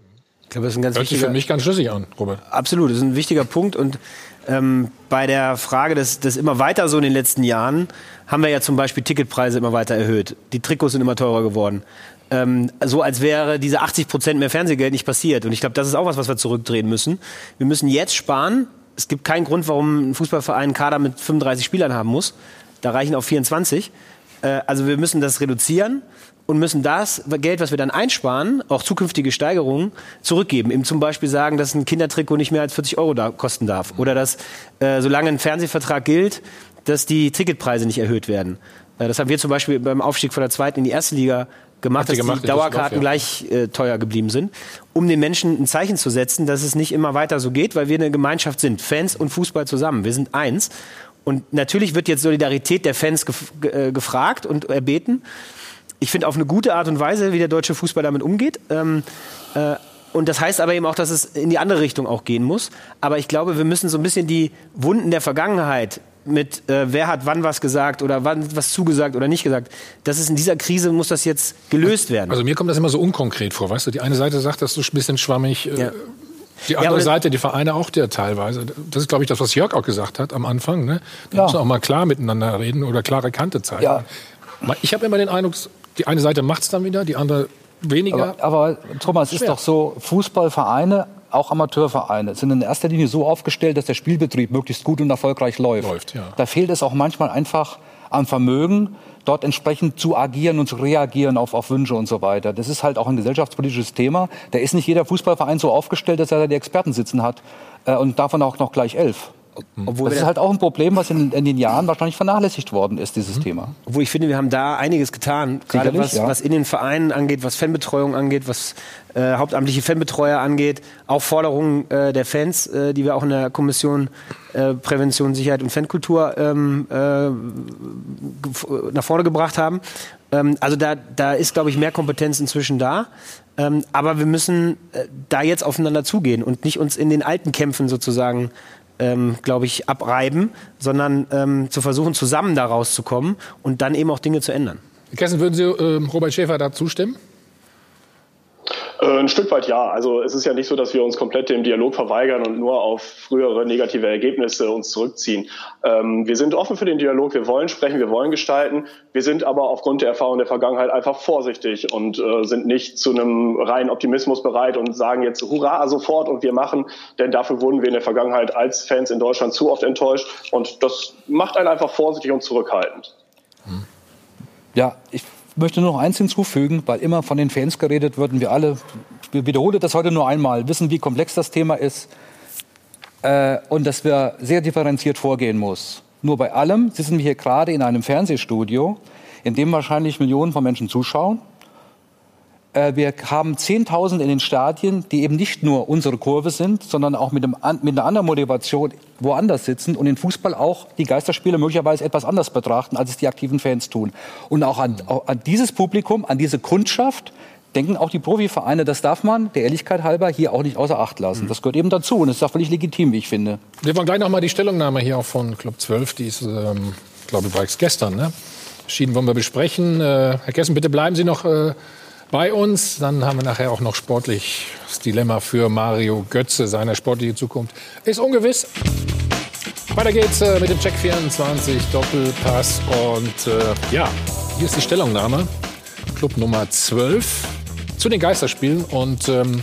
Ich glaube, das ist ein ganz Hört sich für mich ganz schlüssig an, Robert. Absolut, das ist ein wichtiger Punkt. Und ähm, bei der Frage des, des immer weiter so in den letzten Jahren haben wir ja zum Beispiel Ticketpreise immer weiter erhöht. Die Trikots sind immer teurer geworden. Ähm, so als wäre diese 80 Prozent mehr Fernsehgeld nicht passiert. Und ich glaube, das ist auch was, was wir zurückdrehen müssen. Wir müssen jetzt sparen. Es gibt keinen Grund, warum ein Fußballverein einen Kader mit 35 Spielern haben muss. Da reichen auch 24. Äh, also wir müssen das reduzieren und müssen das Geld, was wir dann einsparen, auch zukünftige Steigerungen, zurückgeben. Eben zum Beispiel sagen, dass ein Kindertrikot nicht mehr als 40 Euro da kosten darf. Oder dass, äh, solange ein Fernsehvertrag gilt, dass die Ticketpreise nicht erhöht werden. Äh, das haben wir zum Beispiel beim Aufstieg von der zweiten in die erste Liga gemacht, dass gemacht, die Dauerkarten gleich äh, teuer geblieben sind, um den Menschen ein Zeichen zu setzen, dass es nicht immer weiter so geht, weil wir eine Gemeinschaft sind, Fans und Fußball zusammen. Wir sind eins. Und natürlich wird jetzt Solidarität der Fans gef äh, gefragt und erbeten ich finde, auf eine gute Art und Weise, wie der deutsche Fußball damit umgeht. Ähm, äh, und das heißt aber eben auch, dass es in die andere Richtung auch gehen muss. Aber ich glaube, wir müssen so ein bisschen die Wunden der Vergangenheit mit äh, wer hat wann was gesagt oder wann was zugesagt oder nicht gesagt. Das ist in dieser Krise muss das jetzt gelöst werden. Also mir kommt das immer so unkonkret vor, weißt du? Die eine Seite sagt das so ein bisschen schwammig. Äh, ja. Die andere ja, Seite, die Vereine auch der teilweise. Das ist, glaube ich, das, was Jörg auch gesagt hat am Anfang. Ne? Da ja. müssen auch mal klar miteinander reden oder klare Kante zeigen. Ja. Ich habe immer den Eindruck, die eine Seite macht es dann wieder, die andere weniger. Aber, aber Thomas, es ist doch so, Fußballvereine auch Amateurvereine, sind in erster Linie so aufgestellt, dass der Spielbetrieb möglichst gut und erfolgreich läuft. Läuft, ja. Da fehlt es auch manchmal einfach am Vermögen, dort entsprechend zu agieren und zu reagieren auf, auf Wünsche und so weiter. Das ist halt auch ein gesellschaftspolitisches Thema. Da ist nicht jeder Fußballverein so aufgestellt, dass er da die Experten sitzen hat äh, und davon auch noch gleich elf. Obwohl das ist halt auch ein Problem, was in, in den Jahren wahrscheinlich vernachlässigt worden ist, dieses Thema. Obwohl ich finde, wir haben da einiges getan, gerade was, ja. was in den Vereinen angeht, was Fanbetreuung angeht, was äh, hauptamtliche Fanbetreuer angeht, auch Forderungen äh, der Fans, äh, die wir auch in der Kommission äh, Prävention, Sicherheit und Fankultur ähm, äh, nach vorne gebracht haben. Ähm, also da, da ist, glaube ich, mehr Kompetenz inzwischen da. Ähm, aber wir müssen äh, da jetzt aufeinander zugehen und nicht uns in den alten Kämpfen sozusagen ähm, glaube ich, abreiben, sondern ähm, zu versuchen, zusammen da rauszukommen und dann eben auch Dinge zu ändern. Kessen, würden Sie ähm, Robert Schäfer da zustimmen? Äh, Ein Stück weit ja. Also es ist ja nicht so, dass wir uns komplett dem Dialog verweigern und nur auf frühere negative Ergebnisse uns zurückziehen. Ähm, wir sind offen für den Dialog, wir wollen sprechen, wir wollen gestalten. Wir sind aber aufgrund der Erfahrung der Vergangenheit einfach vorsichtig und äh, sind nicht zu einem reinen Optimismus bereit und sagen jetzt Hurra sofort und wir machen. Denn dafür wurden wir in der Vergangenheit als Fans in Deutschland zu oft enttäuscht und das macht einen einfach vorsichtig und zurückhaltend. Ja, ich möchte nur noch eins hinzufügen, weil immer von den Fans geredet wird und wir alle, ich wiederhole das heute nur einmal, wissen, wie komplex das Thema ist äh, und dass wir sehr differenziert vorgehen muss. Nur bei allem sitzen wir hier gerade in einem Fernsehstudio, in dem wahrscheinlich Millionen von Menschen zuschauen. Äh, wir haben 10.000 in den Stadien, die eben nicht nur unsere Kurve sind, sondern auch mit, einem, mit einer anderen Motivation woanders sitzen und den Fußball auch die Geisterspiele möglicherweise etwas anders betrachten, als es die aktiven Fans tun. Und auch an, auch an dieses Publikum, an diese Kundschaft denken auch die Profivereine, das darf man der Ehrlichkeit halber hier auch nicht außer Acht lassen. Das gehört eben dazu und es ist auch völlig legitim, wie ich finde. Wir wollen gleich noch mal die Stellungnahme hier auch von Club 12, die ist, ähm, glaube ich, bereits gestern, ne? Erschienen wollen wir besprechen. Äh, Herr Kessen, bitte bleiben Sie noch äh, bei uns. Dann haben wir nachher auch noch sportlich das Dilemma für Mario Götze. Seine sportliche Zukunft ist ungewiss. Weiter geht's äh, mit dem Check 24 Doppelpass. Und äh, ja, hier ist die Stellungnahme. Club Nummer 12 zu den Geisterspielen. Und ähm,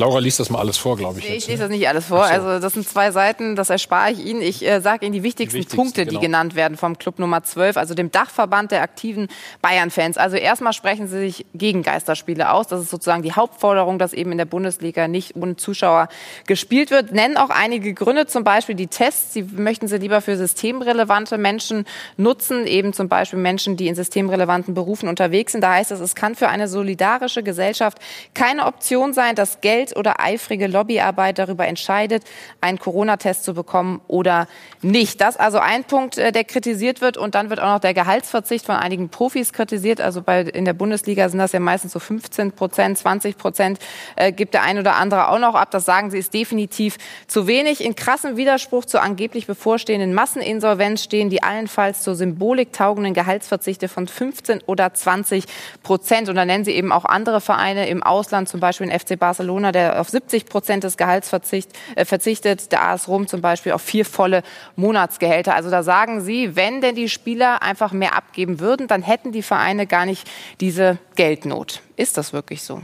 Laura liest das mal alles vor, glaube ich. Nee, ich ne? lese das nicht alles vor. Also das sind zwei Seiten, das erspare ich Ihnen. Ich äh, sage Ihnen die wichtigsten, Die wichtigsten, Punkte, genau. die genannt werden vom Club Nummer 12, also dem Dachverband der aktiven Bayern-Fans. Also erstmal sprechen Sie sich gegen Geisterspiele aus. Das ist sozusagen die Hauptforderung, dass eben in der Bundesliga nicht ohne Zuschauer gespielt wird. Nennen auch einige Gründe, zum Beispiel die Tests. Sie möchten sie lieber für systemrelevante Menschen nutzen, eben zum Beispiel Menschen, die in systemrelevanten Berufen unterwegs sind. Da heißt es, es kann für eine solidarische Gesellschaft keine Option sein, dass Geld oder eifrige Lobbyarbeit darüber entscheidet, einen Corona-Test zu bekommen oder nicht. Das also ein Punkt, äh, der kritisiert wird. Und dann wird auch noch der Gehaltsverzicht von einigen Profis kritisiert. Also bei, in der Bundesliga sind das ja meistens so 15 Prozent, 20 Prozent äh, gibt der ein oder andere auch noch ab. Das sagen sie, ist definitiv zu wenig. In krassem Widerspruch zur angeblich bevorstehenden Masseninsolvenz stehen die allenfalls zur Symbolik taugenden Gehaltsverzichte von 15 oder 20 Prozent. Und da nennen sie eben auch andere Vereine im Ausland, zum Beispiel den FC Barcelona, der auf 70 Prozent des Gehalts verzicht, äh, verzichtet, der AS Rom zum Beispiel auf vier volle Monatsgehälter. Also da sagen sie, wenn denn die Spieler einfach mehr abgeben würden, dann hätten die Vereine gar nicht diese Geldnot. Ist das wirklich so?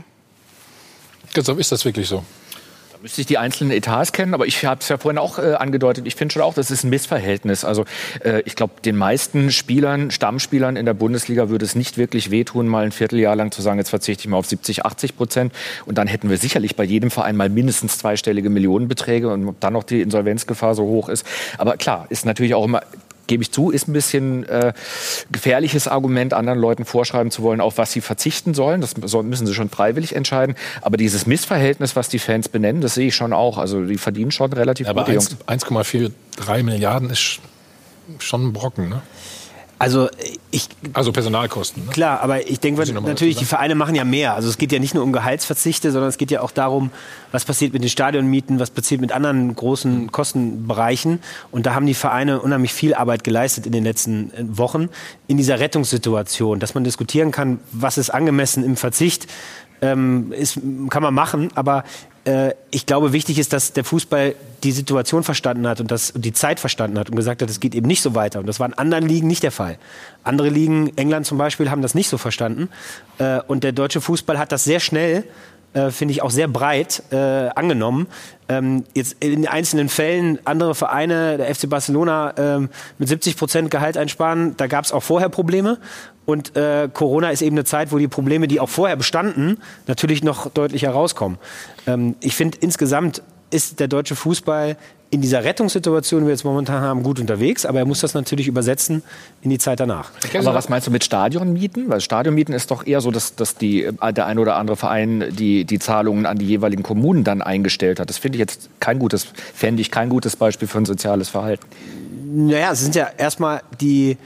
Christoph, ist das wirklich so? Da müsste ich die einzelnen Etats kennen, aber ich habe es ja vorhin auch äh, angedeutet. Ich finde schon auch, das ist ein Missverhältnis. Also äh, ich glaube, den meisten Spielern, Stammspielern in der Bundesliga würde es nicht wirklich wehtun, mal ein Vierteljahr lang zu sagen, jetzt verzichte ich mal auf 70, 80 Prozent. Und dann hätten wir sicherlich bei jedem Verein mal mindestens zweistellige Millionenbeträge und ob dann noch die Insolvenzgefahr so hoch ist. Aber klar, ist natürlich auch immer gebe ich zu, ist ein bisschen äh, gefährliches Argument, anderen Leuten vorschreiben zu wollen, auf was sie verzichten sollen. Das müssen sie schon freiwillig entscheiden. Aber dieses Missverhältnis, was die Fans benennen, das sehe ich schon auch. Also die verdienen schon relativ Aber gute Jungs. 1 1,43 Milliarden ist schon ein Brocken, ne? Also ich Also Personalkosten. Ne? Klar, aber ich denke natürlich, die Vereine machen ja mehr. Also es geht ja nicht nur um Gehaltsverzichte, sondern es geht ja auch darum, was passiert mit den Stadionmieten, was passiert mit anderen großen Kostenbereichen. Und da haben die Vereine unheimlich viel Arbeit geleistet in den letzten äh, Wochen in dieser Rettungssituation, dass man diskutieren kann, was ist angemessen im Verzicht, ähm, ist, kann man machen, aber äh, ich glaube, wichtig ist, dass der Fußball die Situation verstanden hat und das, und die Zeit verstanden hat und gesagt hat, es geht eben nicht so weiter. Und das war in anderen Ligen nicht der Fall. Andere Ligen, England zum Beispiel, haben das nicht so verstanden. Äh, und der deutsche Fußball hat das sehr schnell äh, finde ich, auch sehr breit äh, angenommen. Ähm, jetzt in einzelnen Fällen andere Vereine, der FC Barcelona ähm, mit 70 Prozent Gehalt einsparen, da gab es auch vorher Probleme. Und äh, Corona ist eben eine Zeit, wo die Probleme, die auch vorher bestanden, natürlich noch deutlich herauskommen. Ähm, ich finde insgesamt ist der deutsche Fußball in dieser Rettungssituation, die wir jetzt momentan haben, gut unterwegs, aber er muss das natürlich übersetzen in die Zeit danach. Aber was meinst du mit Stadionmieten? Weil Stadionmieten ist doch eher so, dass, dass die, äh, der ein oder andere Verein die, die Zahlungen an die jeweiligen Kommunen dann eingestellt hat. Das finde ich jetzt kein gutes, fände ich kein gutes Beispiel für ein soziales Verhalten. Naja, es sind ja erstmal die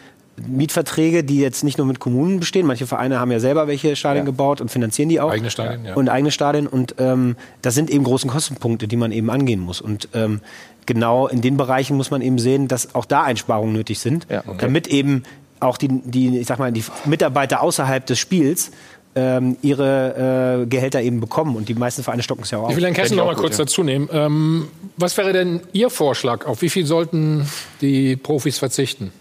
Mietverträge, die jetzt nicht nur mit Kommunen bestehen. Manche Vereine haben ja selber welche Stadien ja. gebaut und finanzieren die auch. Eigene Stadien, ja. Und eigene Stadien. Und ähm, das sind eben große Kostenpunkte, die man eben angehen muss. Und ähm, genau in den Bereichen muss man eben sehen, dass auch da Einsparungen nötig sind, ja, okay. damit eben auch die, die, ich sag mal, die Mitarbeiter außerhalb des Spiels ähm, ihre äh, Gehälter eben bekommen. Und die meisten Vereine stocken es ja auch. Ich will Herrn Kessel noch mal kurz ja. dazu nehmen. Ähm, was wäre denn Ihr Vorschlag? Auf wie viel sollten die Profis verzichten?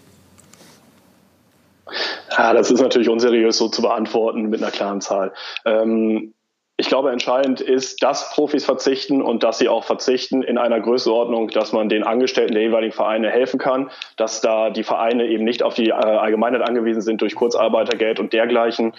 Ja, das ist natürlich unseriös so zu beantworten mit einer klaren Zahl. Ähm, ich glaube, entscheidend ist, dass Profis verzichten und dass sie auch verzichten in einer Größenordnung, dass man den Angestellten der jeweiligen Vereine helfen kann, dass da die Vereine eben nicht auf die äh, Allgemeinheit angewiesen sind durch Kurzarbeitergeld und dergleichen.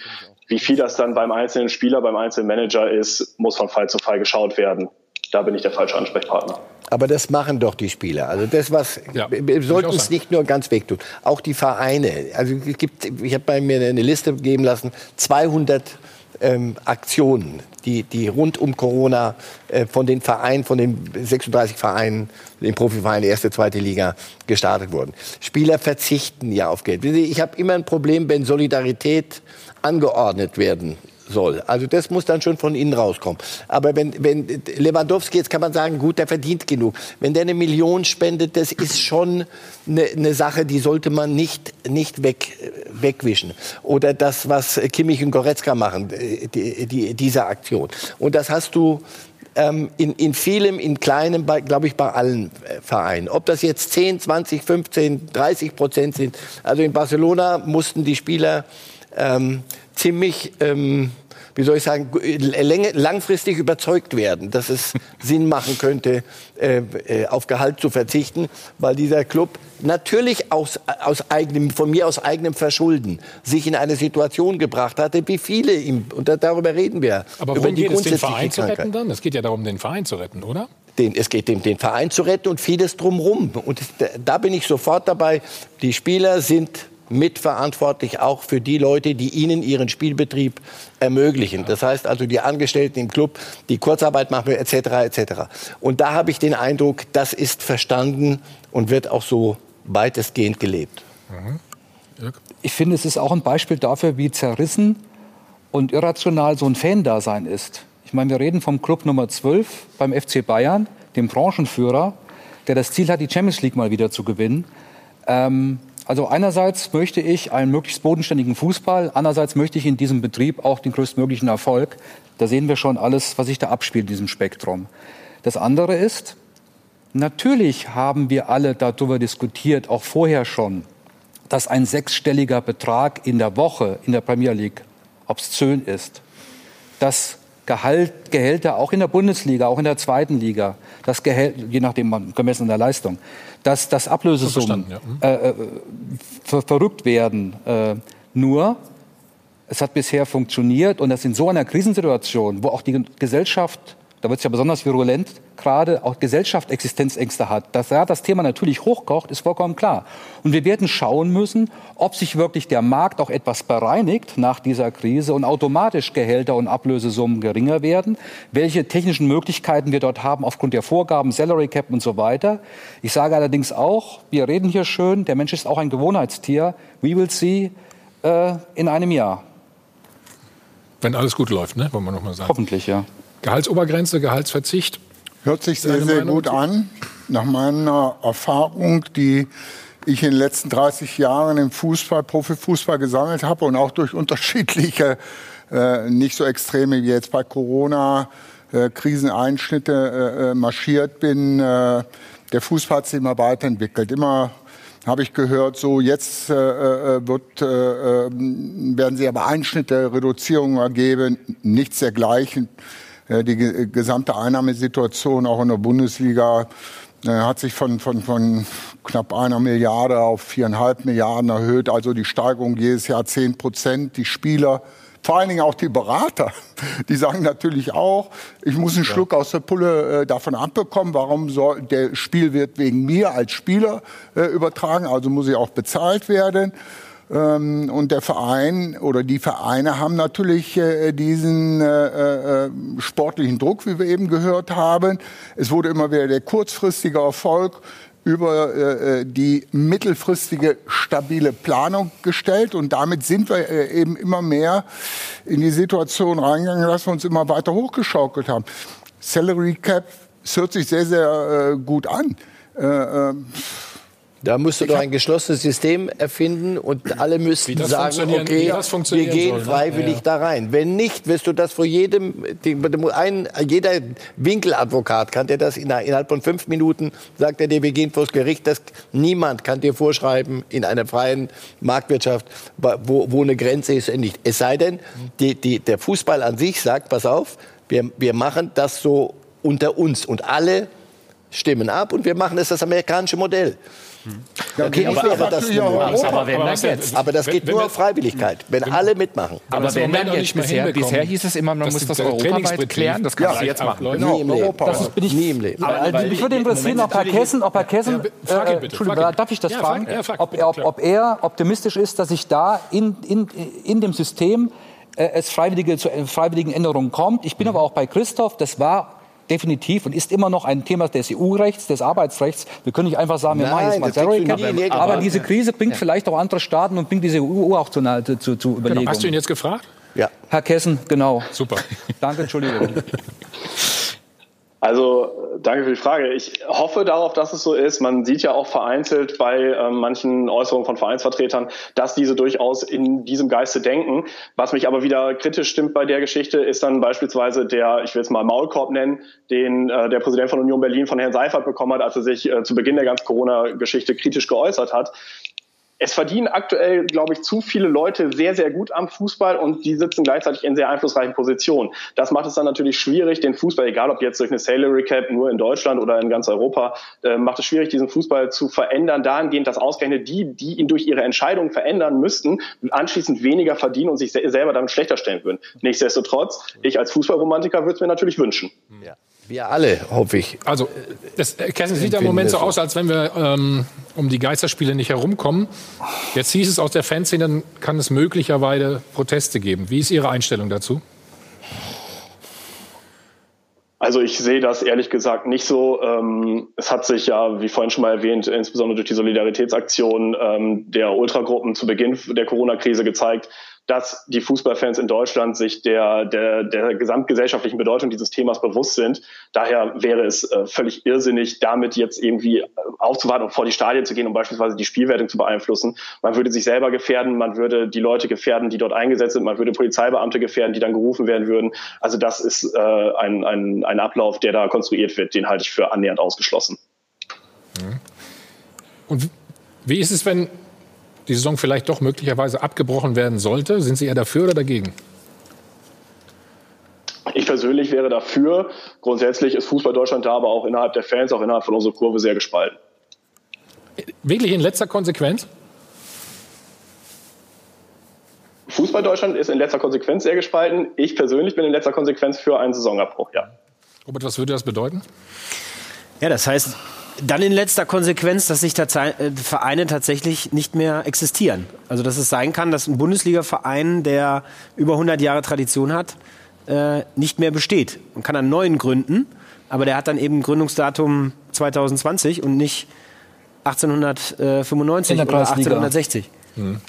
Wie viel das dann beim einzelnen Spieler, beim einzelnen Manager ist, muss von Fall zu Fall geschaut werden. Da bin ich der falsche Ansprechpartner. Aber das machen doch die Spieler. Also das, was ja, wir sollten es nicht nur ganz wegtun. Auch die Vereine. Also es gibt, ich habe bei mir eine Liste geben lassen, 200 ähm, Aktionen, die, die rund um Corona äh, von den Vereinen, von den 36 Vereinen, den Profivereinen erste, zweite Liga gestartet wurden. Spieler verzichten ja auf Geld. Ich habe immer ein Problem, wenn Solidarität angeordnet werden soll. Also das muss dann schon von innen rauskommen. Aber wenn, wenn Lewandowski, jetzt kann man sagen, gut, der verdient genug. Wenn der eine Million spendet, das ist schon eine, eine Sache, die sollte man nicht, nicht weg, wegwischen. Oder das, was Kimmich und Goretzka machen, die, die, diese Aktion. Und das hast du ähm, in, in vielem, in kleinem, glaube ich, bei allen äh, Vereinen. Ob das jetzt 10, 20, 15, 30 Prozent sind. Also in Barcelona mussten die Spieler ähm, ziemlich, ähm, wie soll ich sagen, langfristig überzeugt werden, dass es Sinn machen könnte, äh, äh, auf Gehalt zu verzichten, weil dieser Club natürlich aus, aus eigenem, von mir aus eigenem Verschulden sich in eine Situation gebracht hatte, wie viele ihm, und darüber reden wir. Aber über die geht es, den Verein zu retten dann? Es geht ja darum, den Verein zu retten, oder? Den, es geht um den Verein zu retten und vieles drumherum. Und da bin ich sofort dabei. Die Spieler sind mitverantwortlich auch für die Leute, die ihnen ihren Spielbetrieb ermöglichen. Das heißt also die Angestellten im Club, die Kurzarbeit machen etc. etc. Und da habe ich den Eindruck, das ist verstanden und wird auch so weitestgehend gelebt. Mhm. Ich finde, es ist auch ein Beispiel dafür, wie zerrissen und irrational so ein Fan-Dasein ist. Ich meine, wir reden vom Club Nummer 12 beim FC Bayern, dem Branchenführer, der das Ziel hat, die Champions League mal wieder zu gewinnen. Ähm, also einerseits möchte ich einen möglichst bodenständigen Fußball, andererseits möchte ich in diesem Betrieb auch den größtmöglichen Erfolg. Da sehen wir schon alles, was sich da abspielt in diesem Spektrum. Das andere ist, natürlich haben wir alle darüber diskutiert, auch vorher schon, dass ein sechsstelliger Betrag in der Woche in der Premier League obszön ist. Dass Gehalt, Gehälter auch in der Bundesliga, auch in der zweiten Liga, das Gehalt, je nachdem gemessen an der Leistung, dass, dass Ablösesummen ja. Mhm. äh, äh, ver verrückt werden. Äh, nur, es hat bisher funktioniert und das in so einer Krisensituation, wo auch die Gesellschaft da wird es ja besonders virulent, gerade auch Gesellschaft Existenzängste hat. Dass ja, das Thema natürlich hochkocht, ist vollkommen klar. Und wir werden schauen müssen, ob sich wirklich der Markt auch etwas bereinigt nach dieser Krise und automatisch Gehälter und Ablösesummen geringer werden, welche technischen Möglichkeiten wir dort haben aufgrund der Vorgaben, Salary Cap und so weiter. Ich sage allerdings auch, wir reden hier schön, der Mensch ist auch ein Gewohnheitstier. We will see äh, in einem Jahr. Wenn alles gut läuft, ne? wollen wir noch mal sagen. Hoffentlich, ja. Gehaltsobergrenze, Gehaltsverzicht. Hört sich sehr, sehr gut an. Nach meiner Erfahrung, die ich in den letzten 30 Jahren im Fußball, Profifußball gesammelt habe und auch durch unterschiedliche, äh, nicht so extreme wie jetzt bei Corona, äh, Kriseneinschnitte äh, äh marschiert bin. Äh, der Fußball hat sich immer weiterentwickelt. Immer habe ich gehört, so jetzt äh, wird, werden sie aber Einschnitte, Reduzierungen ergeben, nichts dergleichen die gesamte Einnahmesituation auch in der Bundesliga äh, hat sich von, von, von knapp einer Milliarde auf viereinhalb Milliarden erhöht. Also die Steigerung jedes Jahr zehn Prozent. Die Spieler, vor allen Dingen auch die Berater, die sagen natürlich auch, ich muss einen Schluck aus der Pulle äh, davon abbekommen. Warum soll der Spiel wird wegen mir als Spieler äh, übertragen? Also muss ich auch bezahlt werden. Ähm, und der Verein oder die Vereine haben natürlich äh, diesen äh, äh, sportlichen Druck, wie wir eben gehört haben. Es wurde immer wieder der kurzfristige Erfolg über die mittelfristige stabile Planung gestellt und damit sind wir eben immer mehr in die Situation reingegangen, dass wir uns immer weiter hochgeschaukelt haben. Salary Cap, das hört sich sehr, sehr gut an. Da musst du doch ein geschlossenes System erfinden und alle müssten sagen, okay, wir gehen soll, ne? freiwillig ja, ja. da rein. Wenn nicht, wirst du das vor jedem, ein, jeder Winkeladvokat kann dir das innerhalb von fünf Minuten, sagt er dir, wir gehen vors Gericht. Das, niemand kann dir vorschreiben in einer freien Marktwirtschaft, wo, wo eine Grenze ist. Nicht. Es sei denn, die, die, der Fußball an sich sagt, pass auf, wir, wir machen das so unter uns und alle stimmen ab und wir machen das das amerikanische Modell. Ja, okay, aber, wäre das aber, aber, wenn aber, jetzt, aber das geht wenn, nur auf Freiwilligkeit, wenn, wenn alle mitmachen. Aber, aber wenn man jetzt bisher, bisher hieß es immer, man muss das europaweit klären, das kannst ja, du jetzt machen. Genau, nie im Leben. Das bin ich, nie im Leben. Aber, mich würde interessieren, ob Herr Kessen, ob Herr Kessen, äh, Entschuldigung, darf ich das fragen, ob er optimistisch ist, dass sich da in, in, in dem System äh, es freiwillige, zu freiwilligen Änderungen kommt. Ich bin aber auch bei Christoph, das war definitiv und ist immer noch ein Thema des EU-Rechts, des Arbeitsrechts. Wir können nicht einfach sagen, wir machen jetzt mal Cap. Aber, aber, diese Krise bringt ja. vielleicht auch andere Staaten und bringt diese EU auch zu, zu, zu Überlegungen. Genau. Hast du ihn jetzt gefragt? Ja. Herr Kessen, genau. Super. Danke, Entschuldigung. Also danke für die Frage. Ich hoffe darauf, dass es so ist. Man sieht ja auch vereinzelt bei äh, manchen Äußerungen von Vereinsvertretern, dass diese durchaus in diesem Geiste denken. Was mich aber wieder kritisch stimmt bei der Geschichte, ist dann beispielsweise der, ich will es mal Maulkorb nennen, den äh, der Präsident von Union Berlin von Herrn Seifert bekommen hat, als er sich äh, zu Beginn der ganzen Corona-Geschichte kritisch geäußert hat es verdienen aktuell, glaube ich, zu viele Leute sehr, sehr gut am Fußball und die sitzen gleichzeitig in sehr einflussreichen Positionen. Das macht es dann natürlich schwierig, den Fußball, egal ob jetzt durch eine Salary Cap nur in Deutschland oder in ganz Europa, äh, macht es schwierig, diesen Fußball zu verändern, dahingehend, dass ausgerechnet die, die ihn durch ihre Entscheidungen verändern müssten, anschließend weniger verdienen und sich selber damit schlechter stellen würden. Nichtsdestotrotz, ich als Fußballromantiker würde es mir natürlich wünschen. Ja. Wir alle, hoffe ich. Also, das, Kerstin, sieht ja im Moment so aus, als wenn wir ähm, um die Geisterspiele nicht herumkommen. Jetzt hieß es aus der Fanszene, dann kann es möglicherweise Proteste geben. Wie ist Ihre Einstellung dazu? Also ich sehe das ehrlich gesagt nicht so. Ähm, es hat sich ja, wie vorhin schon mal erwähnt, insbesondere durch die Solidaritätsaktion ähm, der Ultragruppen zu Beginn der Corona-Krise gezeigt, dass die Fußballfans in Deutschland sich der, der, der gesamtgesellschaftlichen Bedeutung dieses Themas bewusst sind. Daher wäre es äh, völlig irrsinnig, damit jetzt irgendwie äh, aufzuwarten und vor die Stadien zu gehen, um beispielsweise die Spielwertung zu beeinflussen. Man würde sich selber gefährden, man würde die Leute gefährden, die dort eingesetzt sind, man würde Polizeibeamte gefährden, die dann gerufen werden würden. Also das ist äh, ein, ein, ein Ablauf, der da konstruiert wird, den halte ich für annähernd ausgeschlossen. Und wie ist es, wenn die Saison vielleicht doch möglicherweise abgebrochen werden sollte? Sind Sie eher dafür oder dagegen? Ich persönlich wäre dafür. Grundsätzlich ist Fußball Deutschland da, aber auch innerhalb der Fans, auch innerhalb von unserer Kurve sehr gespalten. Wirklich in letzter Konsequenz? Fußball Deutschland ist in letzter Konsequenz sehr gespalten. Ich persönlich bin in letzter Konsequenz für einen Saisonabbruch, ja. Robert, was würde das bedeuten? Ja, das heißt, dann in letzter Konsequenz, dass sich äh, Vereine tatsächlich nicht mehr existieren. Also dass es sein kann, dass ein Bundesliga-Verein, der über 100 Jahre Tradition hat, äh, nicht mehr besteht. Man kann einen neuen gründen, aber der hat dann eben Gründungsdatum 2020 und nicht 1895 oder 1860. Hm.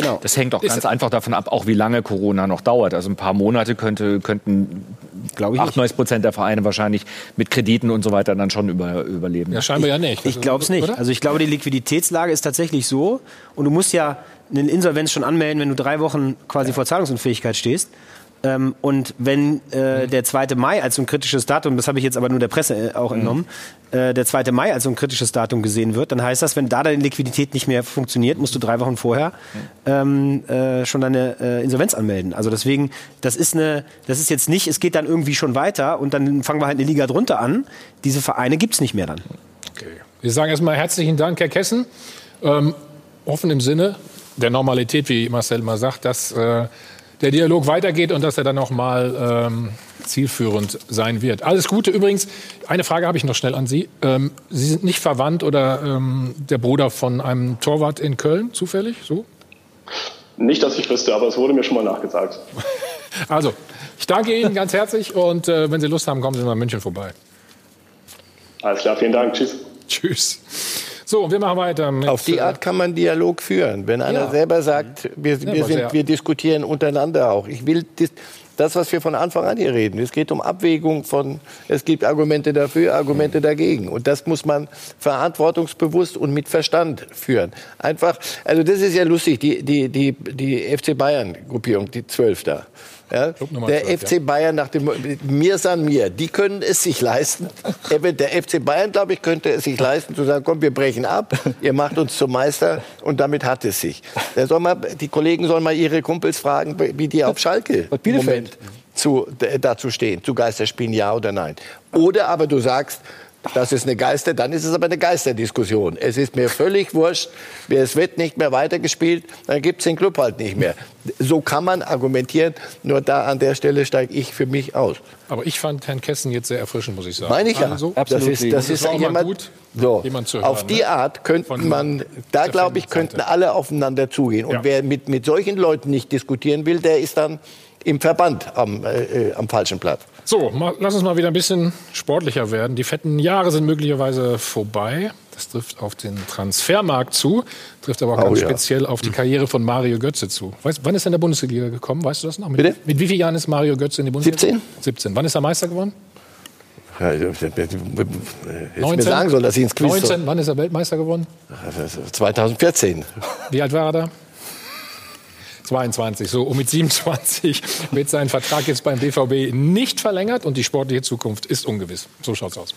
Genau. Das hängt auch ganz einfach davon ab, auch wie lange Corona noch dauert. Also ein paar Monate könnte, könnten, glaube ich, 98 Prozent der Vereine wahrscheinlich mit Krediten und so weiter dann schon über, überleben. Ja, scheinbar ich, ja nicht. Ich glaube es nicht. Oder? Also ich glaube, die Liquiditätslage ist tatsächlich so. Und du musst ja eine Insolvenz schon anmelden, wenn du drei Wochen quasi ja. vor Zahlungsunfähigkeit stehst. Ähm, und wenn äh, der 2. Mai als so ein kritisches Datum, das habe ich jetzt aber nur der Presse äh, auch entnommen, äh, der 2. Mai als so ein kritisches Datum gesehen wird, dann heißt das, wenn da deine Liquidität nicht mehr funktioniert, musst du drei Wochen vorher ähm, äh, schon deine äh, Insolvenz anmelden. Also deswegen, das ist eine, das ist jetzt nicht, es geht dann irgendwie schon weiter und dann fangen wir halt eine Liga drunter an. Diese Vereine gibt's nicht mehr dann. Okay. Wir sagen erstmal herzlichen Dank, Herr Kessen. Ähm, offen im Sinne der Normalität, wie Marcel mal sagt, dass äh, der Dialog weitergeht und dass er dann auch mal ähm, zielführend sein wird. Alles Gute. Übrigens, eine Frage habe ich noch schnell an Sie. Ähm, Sie sind nicht verwandt oder ähm, der Bruder von einem Torwart in Köln, zufällig? So? Nicht, dass ich wüsste, aber es wurde mir schon mal nachgesagt. Also, ich danke Ihnen ganz herzlich und äh, wenn Sie Lust haben, kommen Sie mal in München vorbei. Alles klar, vielen Dank. Tschüss. Tschüss. So, wir machen weiter. Auf die äh, Art kann man Dialog führen. Wenn einer Ja. selber sagt, wir, Ja, wir, sehr- sind, wir diskutieren untereinander auch. Ich will das, was wir von Anfang an hier reden. Es geht um Abwägung von, es gibt Argumente dafür, Argumente dagegen. Und das muss man verantwortungsbewusst und mit Verstand führen. Einfach, also das ist ja lustig, die, die, die, die FC Bayern-Gruppierung, die Zwölf da. Ja, der 12, FC ja. Bayern nach dem Mir san mir, die können es sich leisten. Der FC Bayern, glaube ich, könnte es sich leisten zu sagen, komm, wir brechen ab, ihr macht uns zum Meister und damit hat es sich. Da soll mal, die Kollegen sollen mal ihre Kumpels fragen, wie die auf Schalke im Moment zu, dazu stehen, zu Geisterspielen, ja oder nein. Oder aber du sagst, das ist eine Geister, dann ist es aber eine Geisterdiskussion. Es ist mir völlig wurscht, es wird nicht mehr weitergespielt, dann gibt es den Club halt nicht mehr. So kann man argumentieren, nur da an der Stelle steige ich für mich aus. Aber ich fand Herrn Kessen jetzt sehr erfrischend, muss ich sagen. Meine ich ja. Also, das ist, das ist auch jemand, gut, so, jemand zu hören. auf die ne? Art könnte Von man, da glaube ich, könnten alle aufeinander zugehen. Und Ja. wer mit, mit solchen Leuten nicht diskutieren will, der ist dann im Verband am, äh, äh, am falschen Platz. So, mal, lass uns mal wieder ein bisschen sportlicher werden. Die fetten Jahre sind möglicherweise vorbei. Das trifft auf den Transfermarkt zu, trifft aber auch Oh, ganz ja. speziell auf die Karriere von Mario Götze zu. Weißt, wann ist er in der Bundesliga gekommen? Weißt du das noch? Mit, Bitte? mit wie vielen Jahren ist Mario Götze in die Bundesliga? 17. 17. Wann ist er Meister geworden? Ja, Jetzt mir sagen soll, dass ich ins Quiz 19. Wann ist er Weltmeister geworden? soll. 2014. Wie alt war er da? 22. So, und mit 27 wird sein Vertrag jetzt beim BVB nicht verlängert und die sportliche Zukunft ist ungewiss. So schaut's aus.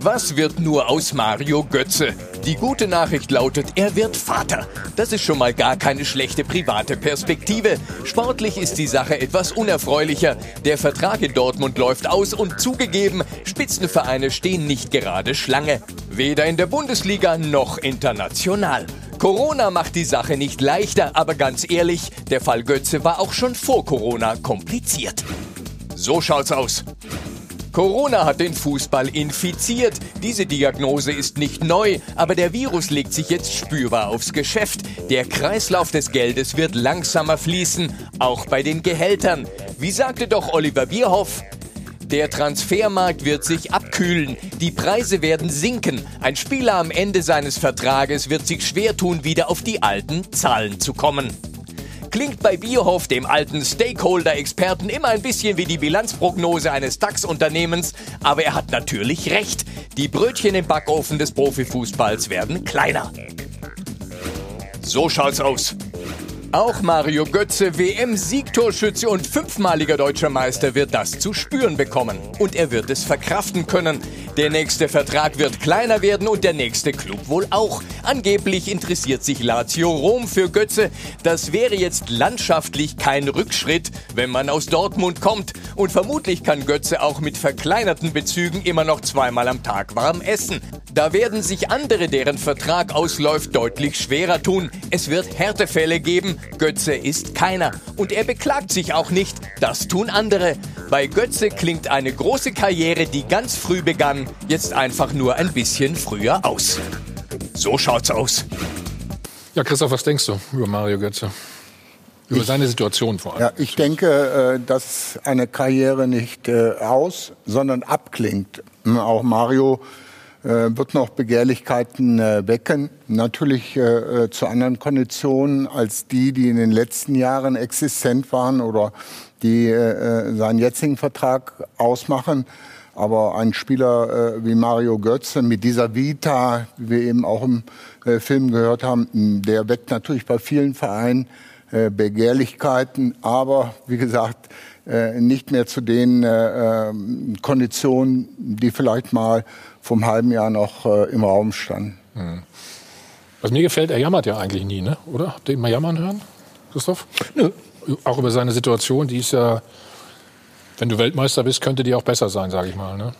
Was wird nur aus Mario Götze? Die gute Nachricht lautet, er wird Vater. Das ist schon mal gar keine schlechte private Perspektive. Sportlich ist die Sache etwas unerfreulicher. Der Vertrag in Dortmund läuft aus und zugegeben, Spitzenvereine stehen nicht gerade Schlange. Weder in der Bundesliga noch international. Corona macht die Sache nicht leichter, aber ganz ehrlich, der Fall Götze war auch schon vor Corona kompliziert. So schaut's aus. Corona hat den Fußball infiziert. Diese Diagnose ist nicht neu, aber der Virus legt sich jetzt spürbar aufs Geschäft. Der Kreislauf des Geldes wird langsamer fließen, auch bei den Gehältern. Wie sagte doch Oliver Bierhoff? Der Transfermarkt wird sich abkühlen, die Preise werden sinken. Ein Spieler am Ende seines Vertrages wird sich schwer tun, wieder auf die alten Zahlen zu kommen. Klingt bei Bierhoff, dem alten Stakeholder-Experten, immer ein bisschen wie die Bilanzprognose eines DAX-Unternehmens, aber er hat natürlich recht. Die Brötchen im Backofen des Profifußballs werden kleiner. So schaut's aus. Auch Mario Götze, WM-Siegtorschütze und fünfmaliger deutscher Meister, wird das zu spüren bekommen. Und er wird es verkraften können. Der nächste Vertrag wird kleiner werden und der nächste Club wohl auch. Angeblich interessiert sich Lazio Rom für Götze. Das wäre jetzt landschaftlich kein Rückschritt, wenn man aus Dortmund kommt. Und vermutlich kann Götze auch mit verkleinerten Bezügen immer noch zweimal am Tag warm essen. Da werden sich andere, deren Vertrag ausläuft, deutlich schwerer tun. Es wird Härtefälle geben. Götze ist keiner. Und er beklagt sich auch nicht. Das tun andere. Bei Götze klingt eine große Karriere, die ganz früh begann, jetzt einfach nur ein bisschen früher aus. So schaut's aus. Ja, Christoph, was denkst du über Mario Götze? Über seine Situation vor allem. Ja, ich denke, äh, dass eine Karriere nicht äh, aus, sondern abklingt. Auch Mario wird noch Begehrlichkeiten äh, wecken. Natürlich äh, äh, zu anderen Konditionen als die, die in den letzten Jahren existent waren oder die äh, äh, seinen jetzigen Vertrag ausmachen. Aber ein Spieler äh, wie Mario Götze mit dieser Vita, wie wir eben auch im äh, Film gehört haben, der weckt natürlich bei vielen Vereinen äh, Begehrlichkeiten, aber wie gesagt, äh, nicht mehr zu den äh, ähm, Konditionen, die vielleicht mal vom halben Jahr noch äh, im Raum standen. Hm. Was mir gefällt, er jammert ja eigentlich nie, ne? oder? Habt ihr ihn mal jammern hören, Christoph? Nö. Auch über seine Situation, die ist ja, wenn du Weltmeister bist, könnte die auch besser sein, sage ich mal. Ne?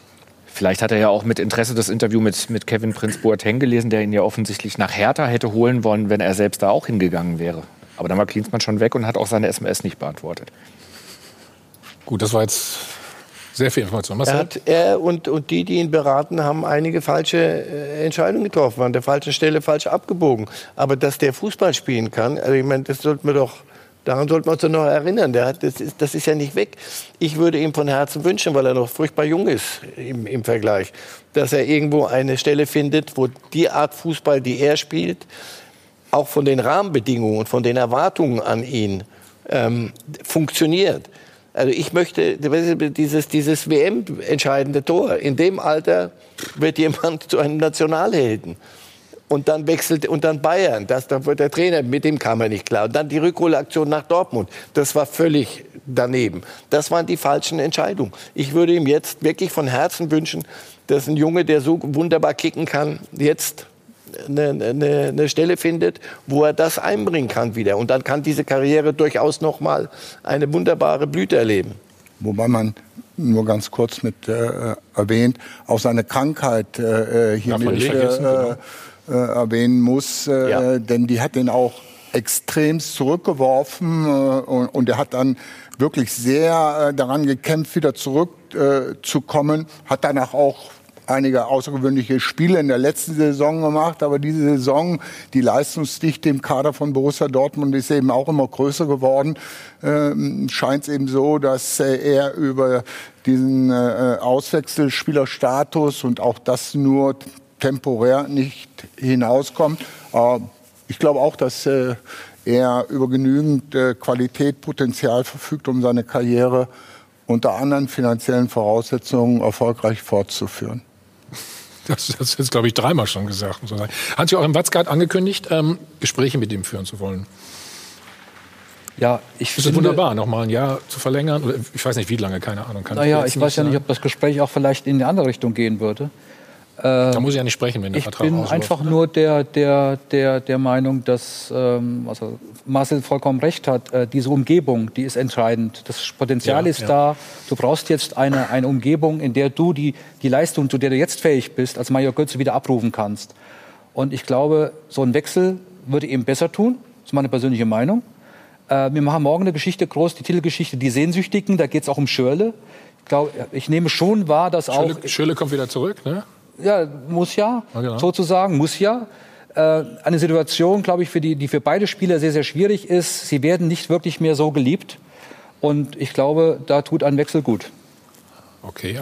Vielleicht hat er ja auch mit Interesse das Interview mit, mit Kevin Prinz Boateng gelesen, der ihn ja offensichtlich nach Hertha hätte holen wollen, wenn er selbst da auch hingegangen wäre. Aber dann war Klinsmann schon weg und hat auch seine SMS nicht beantwortet. Gut, das war jetzt sehr viel Information. Er, hat, er und, und die, die ihn beraten, haben einige falsche äh, Entscheidungen getroffen, an der falschen Stelle falsch abgebogen. Aber dass der Fußball spielen kann, also ich meine, das sollten wir doch Daran sollten wir uns noch erinnern. Der hat, das, ist, das ist ja nicht weg. Ich würde ihm von Herzen wünschen, weil er noch furchtbar jung ist im, im Vergleich, dass er irgendwo eine Stelle findet, wo die Art Fußball, die er spielt, auch von den Rahmenbedingungen und von den Erwartungen an ihn ähm, funktioniert. Also ich möchte dieses, dieses WM-entscheidende Tor. In dem Alter wird jemand zu einem Nationalhelden und dann wechselt und dann Bayern. Das, da wird der Trainer, mit dem kam er nicht klar. Und dann die Rückholaktion nach Dortmund. Das war völlig daneben. Das waren die falschen Entscheidungen. Ich würde ihm jetzt wirklich von Herzen wünschen, dass ein Junge, der so wunderbar kicken kann, jetzt eine, eine, eine, Stelle findet, wo er das einbringen kann wieder. Und dann kann diese Karriere durchaus noch mal eine wunderbare Blüte erleben. Wobei man nur ganz kurz mit äh, erwähnt, auch seine Krankheit äh, hier mit, äh, genau äh, erwähnen muss, äh, ja. denn die hat ihn auch extrem zurückgeworfen äh, und, und er hat dann wirklich sehr äh, daran gekämpft, wieder zurückzukommen, äh, hat danach auch einige außergewöhnliche Spiele in der letzten Saison gemacht, aber diese Saison, die Leistungsdichte im Kader von Borussia Dortmund ist eben auch immer größer geworden. Ähm, Scheint es eben so, dass äh, er über diesen äh, Auswechselspielerstatus und auch das nur temporär nicht hinauskommt. Aber ich glaube auch, dass äh, er über genügend äh, Qualität, Potenzial verfügt, um seine Karriere unter anderen finanziellen Voraussetzungen erfolgreich fortzuführen. Das, das ist jetzt, glaube ich, dreimal schon gesagt. Hans-Joachim Watzke hat angekündigt, ähm, Gespräche mit ihm führen zu wollen. Ja, ich finde. Es wunderbar, nochmal ein Jahr zu verlängern. Oder ich weiß nicht, wie lange, keine Ahnung. Kann naja, ich weiß ja nicht, ob das Gespräch auch vielleicht in eine andere Richtung gehen würde. Da muss ich ja nicht sprechen, wenn der ich Vertrag Ich bin einfach ne? nur der, der, der, der Meinung, dass ähm, also Marcel vollkommen recht hat. Äh, diese Umgebung, die ist entscheidend. Das Potenzial ja, ist ja. da. Du brauchst jetzt eine, eine Umgebung, in der du die, die Leistung, zu der du jetzt fähig bist, als Major Götze wieder abrufen kannst. Und ich glaube, so ein Wechsel würde ihm besser tun. Das ist meine persönliche Meinung. Äh, wir machen morgen eine Geschichte groß, die Titelgeschichte Die Sehnsüchtigen. Da geht es auch um Schörle. Ich, glaub, ich nehme schon wahr, dass Schöle, auch. Schöle kommt wieder zurück, ne? Ja, muss ja, ja genau. sozusagen, muss ja. Äh, eine Situation, glaube ich, für die, die für beide Spieler sehr, sehr schwierig ist. Sie werden nicht wirklich mehr so geliebt. Und ich glaube, da tut ein Wechsel gut. Okay,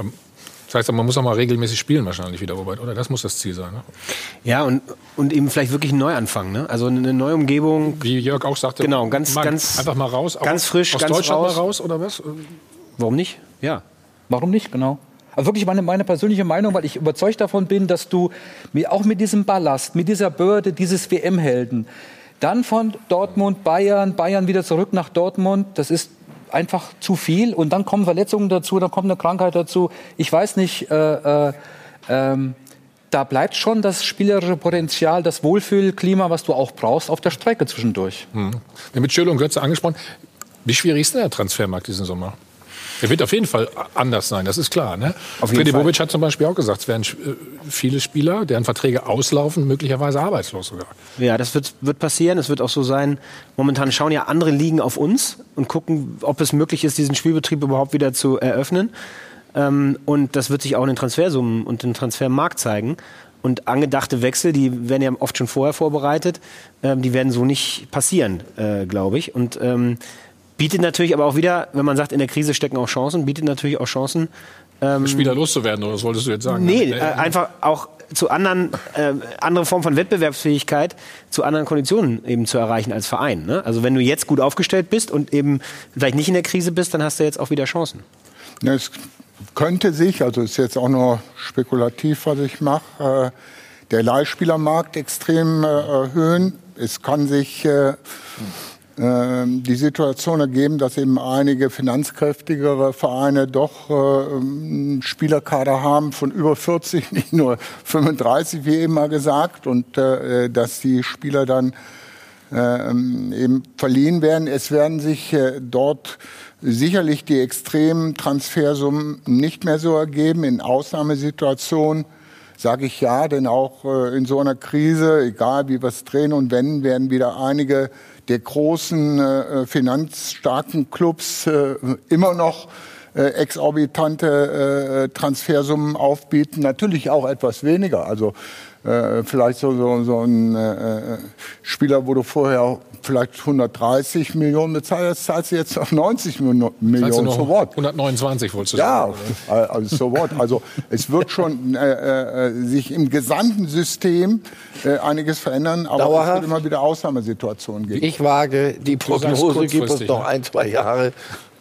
das heißt, man muss auch mal regelmäßig spielen wahrscheinlich wieder, Robert, oder? Das muss das Ziel sein. Ne? Ja, und, und eben vielleicht wirklich einen Neuanfang. Ne? Also eine neue Umgebung. Wie Jörg auch sagte, genau, ganz, ganz, einfach mal raus. Ganz frisch, aus ganz Deutschland raus. mal raus, oder was? Warum nicht? Ja. Warum nicht, genau. Aber wirklich meine, meine persönliche Meinung, weil ich überzeugt davon bin, dass du auch mit diesem Ballast, mit dieser Bürde dieses WM-Helden, dann von Dortmund, Bayern, Bayern wieder zurück nach Dortmund, das ist einfach zu viel. Und dann kommen Verletzungen dazu, dann kommt eine Krankheit dazu. Ich weiß nicht, äh, äh, ähm, da bleibt schon das spielerische Potenzial, das Wohlfühlklima, was du auch brauchst, auf der Strecke zwischendurch. Hm. Mit Schöle und Götze angesprochen. Wie schwierig ist denn der Transfermarkt diesen Sommer? Er wird auf jeden Fall anders sein, das ist klar. Ne? Freddy Bobic hat zum Beispiel auch gesagt, es werden äh, viele Spieler, deren Verträge auslaufen, möglicherweise arbeitslos sogar. Ja, das wird, wird passieren. Es wird auch so sein. Momentan schauen ja andere Ligen auf uns und gucken, ob es möglich ist, diesen Spielbetrieb überhaupt wieder zu eröffnen. Ähm, und das wird sich auch in den Transfersummen und den Transfermarkt zeigen. Und angedachte Wechsel, die werden ja oft schon vorher vorbereitet, ähm, die werden so nicht passieren, äh, glaube ich. Und ähm, Bietet natürlich aber auch wieder, wenn man sagt, in der Krise stecken auch Chancen, bietet natürlich auch Chancen. Ähm, Spieler loszuwerden, oder was wolltest du jetzt sagen? Nee, äh, einfach auch zu anderen, äh, andere Formen von Wettbewerbsfähigkeit zu anderen Konditionen eben zu erreichen als Verein. Ne? Also wenn du jetzt gut aufgestellt bist und eben vielleicht nicht in der Krise bist, dann hast du jetzt auch wieder Chancen. Ja, es könnte sich, also ist jetzt auch nur spekulativ, was ich mache, äh, der Leihspielermarkt extrem äh, erhöhen. Es kann sich äh, die Situation ergeben, dass eben einige finanzkräftigere Vereine doch äh, einen Spielerkader haben von über 40, nicht nur 35, wie eben mal gesagt, und äh, dass die Spieler dann äh, eben verliehen werden. Es werden sich äh, dort sicherlich die extremen Transfersummen nicht mehr so ergeben. In Ausnahmesituationen sage ich ja, denn auch in so einer Krise, egal wie wir es drehen und wenden, werden wieder einige der großen äh, finanzstarken Clubs äh, immer noch äh, exorbitante äh, Transfersummen aufbieten. Natürlich auch etwas weniger. Also äh, vielleicht so, so, so ein äh, Spieler, wo du vorher vielleicht 130 Millionen bezahlt hast, zahlst du jetzt auf 90 Millionen. So what? 129 wolltest du ja, sagen. Ja, also so what. Also es wird schon äh, äh, sich im gesamten System äh, einiges verändern, aber Dauerhaft. es wird immer wieder Ausnahmesituationen geben. Ich wage, die Prognose gibt es noch ein, zwei Jahre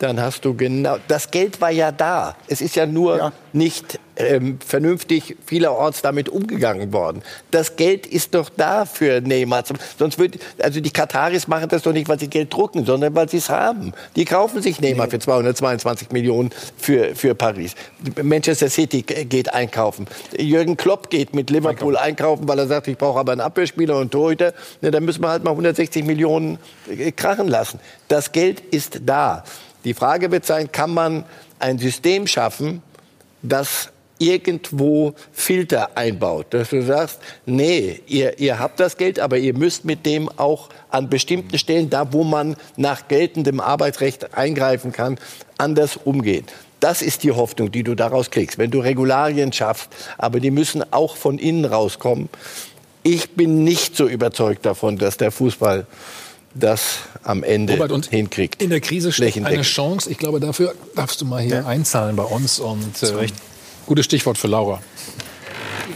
dann hast du genau. Das Geld war ja da. Es ist ja nur ja. nicht ähm, vernünftig vielerorts damit umgegangen worden. Das Geld ist doch da für Neymar. Sonst wird, also die Kataris machen das doch nicht, weil sie Geld drucken, sondern weil sie es haben. Die kaufen sich Neymar nee. für 222 Millionen für, für Paris. Manchester City geht einkaufen. Jürgen Klopp geht mit Liverpool einkaufen, weil er sagt, ich brauche aber einen Abwehrspieler und Torhüter. Ja, dann müssen wir halt mal 160 Millionen äh, krachen lassen. Das Geld ist da. Die Frage wird sein, kann man ein System schaffen, das irgendwo Filter einbaut, dass du sagst, nee, ihr, ihr habt das Geld, aber ihr müsst mit dem auch an bestimmten Stellen, da wo man nach geltendem Arbeitsrecht eingreifen kann, anders umgehen. Das ist die Hoffnung, die du daraus kriegst, wenn du Regularien schaffst, aber die müssen auch von innen rauskommen. Ich bin nicht so überzeugt davon, dass der Fußball das am Ende Robert, hinkriegt. In der Krise steckt eine Chance. Ich glaube, dafür darfst du mal hier ja. einzahlen bei uns. Und äh, gutes Stichwort für Laura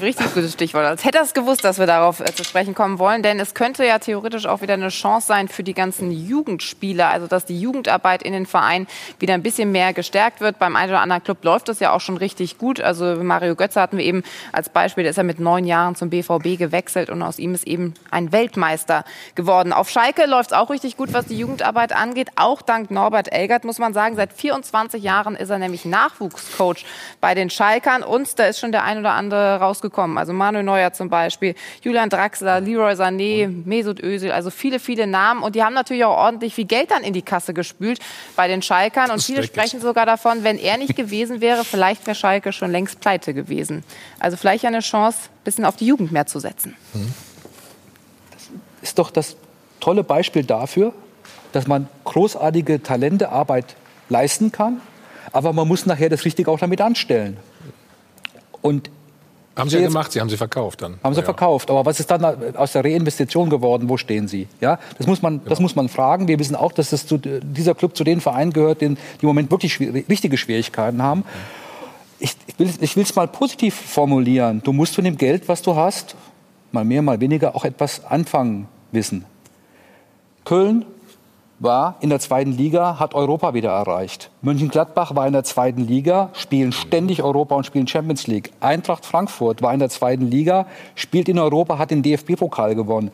richtig gutes Stichwort. Als hätte er es gewusst, dass wir darauf äh, zu sprechen kommen wollen, denn es könnte ja theoretisch auch wieder eine Chance sein für die ganzen Jugendspieler, also dass die Jugendarbeit in den Vereinen wieder ein bisschen mehr gestärkt wird. Beim einen oder anderen Club läuft das ja auch schon richtig gut. Also Mario Götze hatten wir eben als Beispiel, der ist ja mit neun Jahren zum BVB gewechselt und aus ihm ist eben ein Weltmeister geworden. Auf Schalke läuft es auch richtig gut, was die Jugendarbeit angeht, auch dank Norbert Elgert, muss man sagen. Seit 24 Jahren ist er nämlich Nachwuchscoach bei den Schalkern und da ist schon der ein oder andere rausgekommen gekommen. Also Manuel Neuer zum Beispiel, Julian Draxler, Leroy Sané, Mesut Özil, also viele, viele Namen. Und die haben natürlich auch ordentlich viel Geld dann in die Kasse gespült bei den Schalkern. Und viele sprechen sogar davon, wenn er nicht gewesen wäre, vielleicht wäre Schalke schon längst pleite gewesen. Also vielleicht eine Chance, ein bisschen auf die Jugend mehr zu setzen. Das ist doch das tolle Beispiel dafür, dass man großartige Talentearbeit leisten kann, aber man muss nachher das richtig auch damit anstellen. Und haben Sie ja gemacht, Sie haben sie verkauft dann. Haben Sie ja. verkauft. Aber was ist dann aus der Reinvestition geworden? Wo stehen Sie? Ja, das muss man, genau. das muss man fragen. Wir wissen auch, dass das zu, dieser Club zu den Vereinen gehört, die im Moment wirklich richtige Schwierigkeiten haben. Ich, ich will es mal positiv formulieren. Du musst von dem Geld, was du hast, mal mehr, mal weniger, auch etwas anfangen wissen. Köln war in der zweiten Liga, hat Europa wieder erreicht. Mönchengladbach war in der zweiten Liga, spielen ständig Europa und spielen Champions League. Eintracht Frankfurt war in der zweiten Liga, spielt in Europa, hat den DFB-Pokal gewonnen.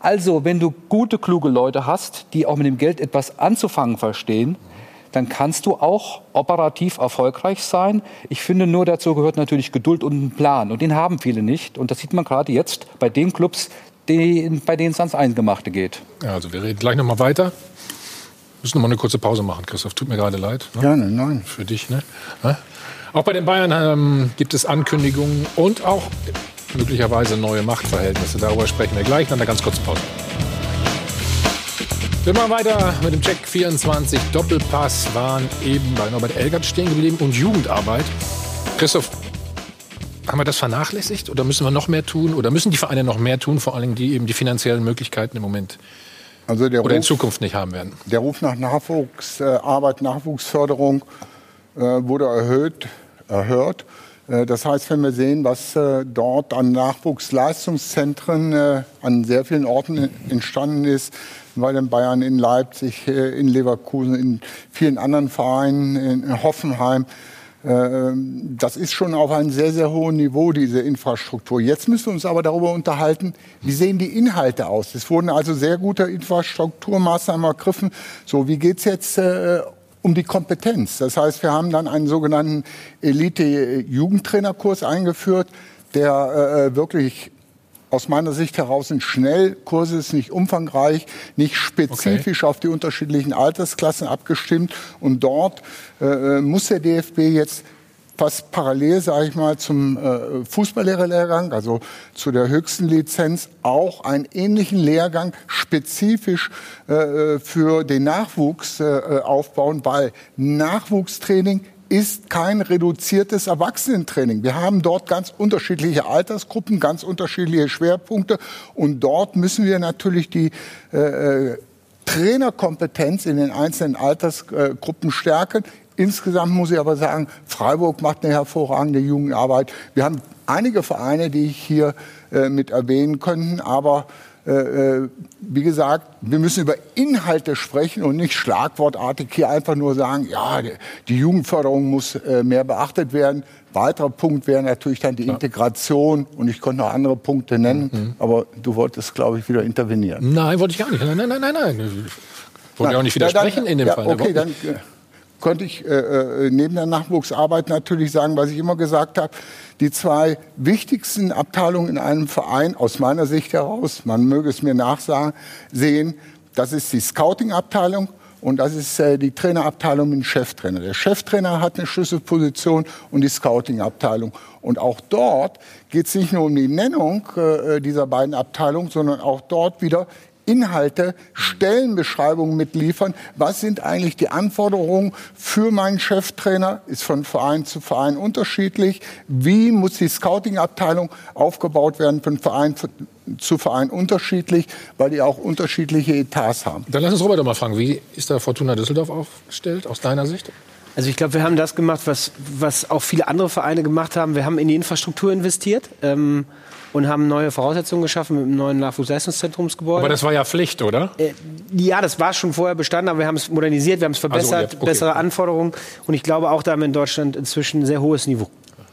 Also, wenn du gute, kluge Leute hast, die auch mit dem Geld etwas anzufangen verstehen, dann kannst du auch operativ erfolgreich sein. Ich finde nur, dazu gehört natürlich Geduld und ein Plan. Und den haben viele nicht. Und das sieht man gerade jetzt bei den Clubs, die, bei denen es ans Eingemachte geht. Ja, also wir reden gleich noch mal weiter müssen noch mal eine kurze Pause machen, Christoph. Tut mir gerade leid. Ne? Gerne, nein. Für dich, ne? Auch bei den Bayern ähm, gibt es Ankündigungen und auch möglicherweise neue Machtverhältnisse. Darüber sprechen wir gleich nach einer ganz kurzen Pause. Wir machen weiter mit dem Check 24. Doppelpass waren eben bei Norbert Elgert stehen geblieben und Jugendarbeit. Christoph, haben wir das vernachlässigt oder müssen wir noch mehr tun oder müssen die Vereine noch mehr tun, vor allem die eben die finanziellen Möglichkeiten im Moment also der oder Ruf, in Zukunft nicht haben werden. Der Ruf nach Nachwuchsarbeit, äh, Nachwuchsförderung äh, wurde erhöht, erhört. Äh, das heißt, wenn wir sehen, was äh, dort an Nachwuchsleistungszentren an sehr vielen Orten entstanden ist, weil in Bayern, in Leipzig, in Leverkusen, in vielen anderen Vereinen, in Hoffenheim, das ist schon auf einem sehr, sehr hohen Niveau, diese Infrastruktur. Jetzt müssen wir uns aber darüber unterhalten, wie sehen die Inhalte aus. Es wurden also sehr gute Infrastrukturmaßnahmen ergriffen. So, wie geht's jetzt äh, um die Kompetenz? Das heißt, wir haben dann einen sogenannten Elite-Jugendtrainerkurs eingeführt, der äh, wirklich aus meiner Sicht heraus sind Schnellkurse, ist nicht umfangreich, nicht spezifisch okay. auf die unterschiedlichen Altersklassen abgestimmt. Und dort äh, muss der DFB jetzt fast parallel, sage ich mal, zum äh, Fußballlehrerlehrgang, also zu der höchsten Lizenz, auch einen ähnlichen Lehrgang spezifisch äh, für den Nachwuchs äh, aufbauen, weil Nachwuchstraining ist kein reduziertes Erwachsenentraining. Wir haben dort ganz unterschiedliche Altersgruppen, ganz unterschiedliche Schwerpunkte und dort müssen wir natürlich die äh, äh Trainerkompetenz in den einzelnen Altersgruppen stärken. Insgesamt muss ich aber sagen, Freiburg macht eine hervorragende Jugendarbeit. Wir haben einige Vereine, die ich hier äh, mit erwähnen könnte, aber wie gesagt, wir müssen über Inhalte sprechen und nicht schlagwortartig hier einfach nur sagen, ja, die Jugendförderung muss äh, mehr beachtet werden. Weiterer Punkt wäre natürlich dann die Integration und ich konnte noch andere Punkte nennen, mhm. aber du wolltest, glaube ich, wieder intervenieren. Nein, wollte ich gar nicht. Nein, nein, nein, nein. nein. Wollte ich auch nicht widersprechen dann, in dem ja, Fall. Okay, dann könnte ich äh, neben der Nachwuchsarbeit natürlich sagen, was ich immer gesagt habe, die zwei wichtigsten Abteilungen in einem Verein aus meiner Sicht heraus, man möge es mir nachsehen, das ist die Scouting-Abteilung und das ist äh, die Trainerabteilung mit dem Cheftrainer. Der Cheftrainer hat eine Schlüsselposition und die Scouting-Abteilung. Und auch dort geht es nicht nur um die Nennung äh, dieser beiden Abteilungen, sondern auch dort wieder Inhalte, Stellenbeschreibungen mitliefern. Was sind eigentlich die Anforderungen für meinen Cheftrainer? Ist von Verein zu Verein unterschiedlich. Wie muss die Scouting-Abteilung aufgebaut werden von Verein zu Verein unterschiedlich, weil die auch unterschiedliche Etats haben. Dann lass uns Robert mal fragen, wie ist da Fortuna Düsseldorf aufgestellt aus deiner Sicht? Also ich glaube, wir haben das gemacht, was, was auch viele andere Vereine gemacht haben. Wir haben in die Infrastruktur investiert. Ähm, und haben neue Voraussetzungen geschaffen mit einem neuen Nachwuchsleistungszentrumsgebäude. Aber das war ja Pflicht, oder? Äh, ja, das war schon vorher bestanden, aber wir haben es modernisiert, wir haben es verbessert, also, okay. bessere Anforderungen. Und ich glaube auch, da haben wir in Deutschland inzwischen ein sehr hohes Niveau.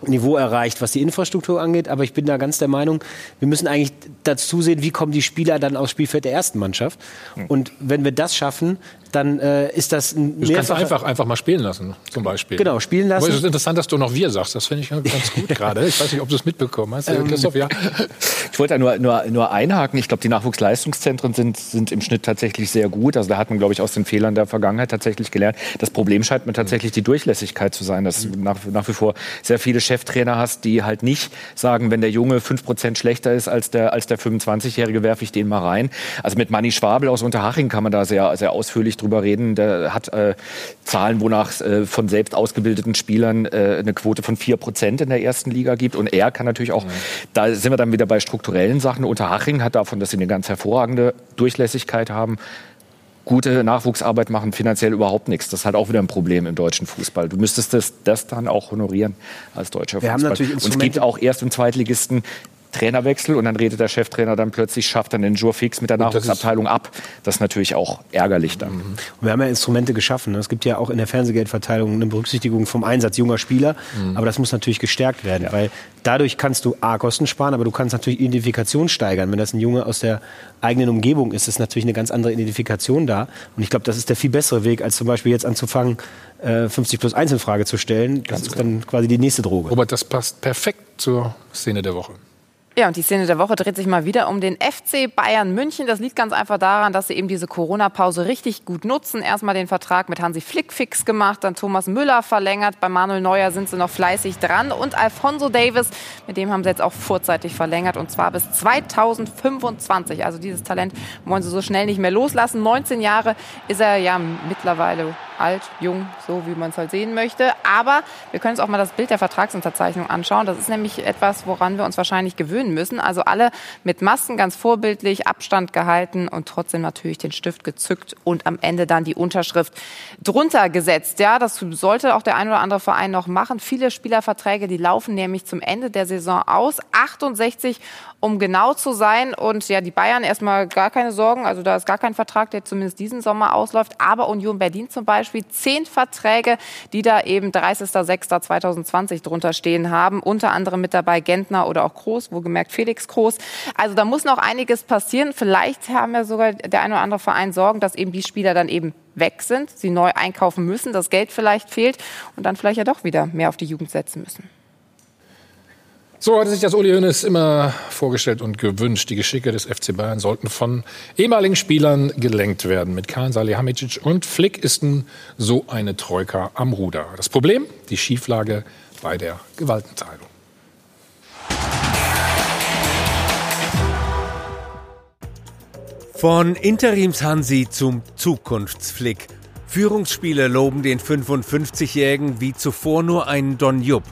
Niveau erreicht, was die Infrastruktur angeht. Aber ich bin da ganz der Meinung, wir müssen eigentlich dazu sehen, wie kommen die Spieler dann aufs Spielfeld der ersten Mannschaft. Hm. Und wenn wir das schaffen, dann äh, ist das ein Du kannst einfach, einfach mal spielen lassen, zum Beispiel. Genau, spielen lassen. Aber es ist interessant, dass du noch wir sagst. Das finde ich ganz gut gerade. Ich weiß nicht, ob du es mitbekommen hast. Ähm, Christoph, ja. Ich wollte da nur, nur, nur einhaken. Ich glaube, die Nachwuchsleistungszentren sind, sind im Schnitt tatsächlich sehr gut. Also da hat man, glaube ich, aus den Fehlern der Vergangenheit tatsächlich gelernt. Das Problem scheint mir tatsächlich die Durchlässigkeit zu sein, dass du nach, nach wie vor sehr viele Cheftrainer hast, die halt nicht sagen, wenn der Junge 5% schlechter ist als der, als der 25-Jährige, werfe ich den mal rein. Also mit Manni Schwabel aus Unterhaching kann man da sehr, sehr ausführlich drüber reden. Der hat äh, Zahlen, wonach äh, von selbst ausgebildeten Spielern äh, eine Quote von 4% in der ersten Liga gibt. Und er kann natürlich auch, mhm. da sind wir dann wieder bei strukturellen Sachen. Unterhaching hat davon, dass sie eine ganz hervorragende Durchlässigkeit haben, gute Nachwuchsarbeit machen finanziell überhaupt nichts. Das ist halt auch wieder ein Problem im deutschen Fußball. Du müsstest das, das dann auch honorieren als deutscher Wir Fußball. und es gibt auch erst im Zweitligisten Trainerwechsel und dann redet der Cheftrainer dann plötzlich, schafft dann den Jour fix mit der Nachwuchsabteilung ab. Das ist natürlich auch ärgerlich dann. Mhm. wir haben ja Instrumente geschaffen. Ne? Es gibt ja auch in der Fernsehgeldverteilung eine Berücksichtigung vom Einsatz junger Spieler, mhm. aber das muss natürlich gestärkt werden, ja. weil dadurch kannst du A, Kosten sparen, aber du kannst natürlich Identifikation steigern. Wenn das ein Junge aus der eigenen Umgebung ist, ist natürlich eine ganz andere Identifikation da. Und ich glaube, das ist der viel bessere Weg, als zum Beispiel jetzt anzufangen, 50 äh, plus 1 in Frage zu stellen. Das ganz ist dann quasi die nächste Droge. Robert, das passt perfekt zur Szene der Woche. Ja, und die Szene der Woche dreht sich mal wieder um den FC Bayern München. Das liegt ganz einfach daran, dass sie eben diese Corona-Pause richtig gut nutzen. Erstmal den Vertrag mit Hansi Flick fix gemacht, dann Thomas Müller verlängert. Bei Manuel Neuer sind sie noch fleißig dran. Und Alfonso Davis, mit dem haben sie jetzt auch vorzeitig verlängert und zwar bis 2025. Also dieses Talent wollen sie so schnell nicht mehr loslassen. 19 Jahre ist er ja mittlerweile alt, jung, so wie man es halt sehen möchte. Aber wir können uns auch mal das Bild der Vertragsunterzeichnung anschauen. Das ist nämlich etwas, woran wir uns wahrscheinlich gewöhnen müssen. Also alle mit Masken ganz vorbildlich, Abstand gehalten und trotzdem natürlich den Stift gezückt und am Ende dann die Unterschrift drunter gesetzt. Ja, das sollte auch der ein oder andere Verein noch machen. Viele Spielerverträge, die laufen nämlich zum Ende der Saison aus. 68 um genau zu sein. Und ja, die Bayern erstmal gar keine Sorgen. Also da ist gar kein Vertrag, der zumindest diesen Sommer ausläuft. Aber Union Berlin zum Beispiel, zehn Verträge, die da eben 30.06.2020 drunter stehen haben. Unter anderem mit dabei Gentner oder auch Groß, wohlgemerkt Felix Groß. Also da muss noch einiges passieren. Vielleicht haben ja sogar der ein oder andere Verein Sorgen, dass eben die Spieler dann eben weg sind, sie neu einkaufen müssen, das Geld vielleicht fehlt und dann vielleicht ja doch wieder mehr auf die Jugend setzen müssen. So hatte sich das Uli Hoeneß immer vorgestellt und gewünscht. Die Geschicke des FC Bayern sollten von ehemaligen Spielern gelenkt werden. Mit Kahn, Salihamidzic und Flick ist nun so eine Troika am Ruder. Das Problem? Die Schieflage bei der Gewaltenteilung. Von Interims-Hansi zum Zukunftsflick. Führungsspieler loben den 55-Jährigen wie zuvor nur einen Don Jupp.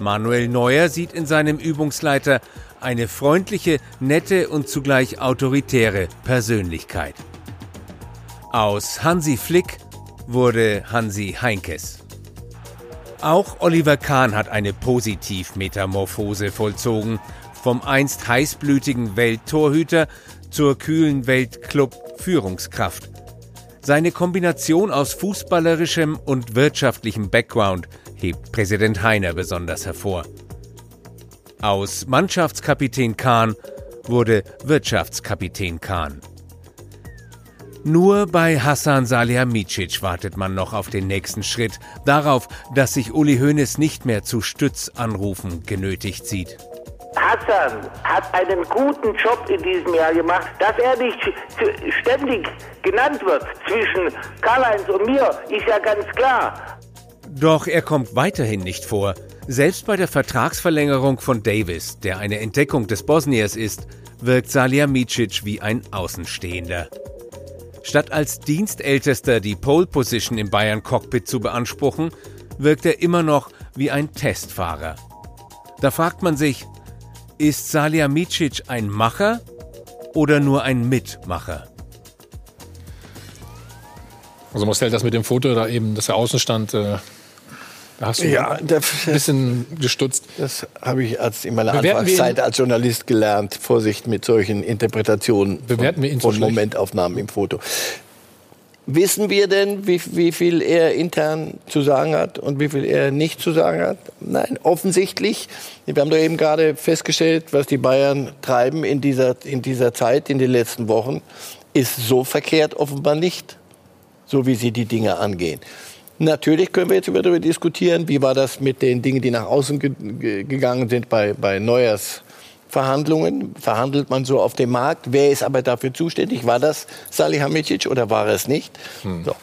Manuel Neuer sieht in seinem Übungsleiter eine freundliche, nette und zugleich autoritäre Persönlichkeit. Aus Hansi Flick wurde Hansi Heinkes. Auch Oliver Kahn hat eine Positivmetamorphose vollzogen. Vom einst heißblütigen Welttorhüter zur kühlen Weltclub-Führungskraft. Seine Kombination aus fußballerischem und wirtschaftlichem Background hebt Präsident Heiner besonders hervor. Aus Mannschaftskapitän Kahn wurde Wirtschaftskapitän Kahn. Nur bei Hassan Salihamidzic wartet man noch auf den nächsten Schritt, darauf, dass sich Uli Hoeneß nicht mehr zu Stützanrufen genötigt sieht. Hassan hat einen guten Job in diesem Jahr gemacht. Dass er nicht ständig genannt wird zwischen Karl-Heinz und mir, ist ja ganz klar. Doch er kommt weiterhin nicht vor. Selbst bei der Vertragsverlängerung von Davis, der eine Entdeckung des Bosniers ist, wirkt Salihamidzic wie ein Außenstehender. Statt als Dienstältester die Pole Position im Bayern Cockpit zu beanspruchen, wirkt er immer noch wie ein Testfahrer. Da fragt man sich, ist Salihamidzic ein Macher oder nur ein Mitmacher? Also Marcel, das mit dem Foto da eben, dass er außen stand, äh, da hast du ja, ein bisschen gestutzt. Das habe ich als in meiner Bewerten Anfangszeit als Journalist gelernt. Vorsicht mit solchen Interpretationen Bewerten von, von Momentaufnahmen im Foto. Wissen wir denn, wie, wie, viel er intern zu sagen hat und wie viel er nicht zu sagen hat? Nein, offensichtlich. Wir haben doch eben gerade festgestellt, was die Bayern treiben in dieser, in dieser Zeit, in den letzten Wochen, ist so verkehrt offenbar nicht, so wie sie die Dinge angehen. Natürlich können wir jetzt darüber diskutieren, wie war das mit den Dingen, die nach außen ge gegangen sind bei, bei Neuers Verhandlungen, verhandelt man so auf dem Markt. Wer ist aber dafür zuständig? War das Salihamidzic oder war es nicht? Hm. So.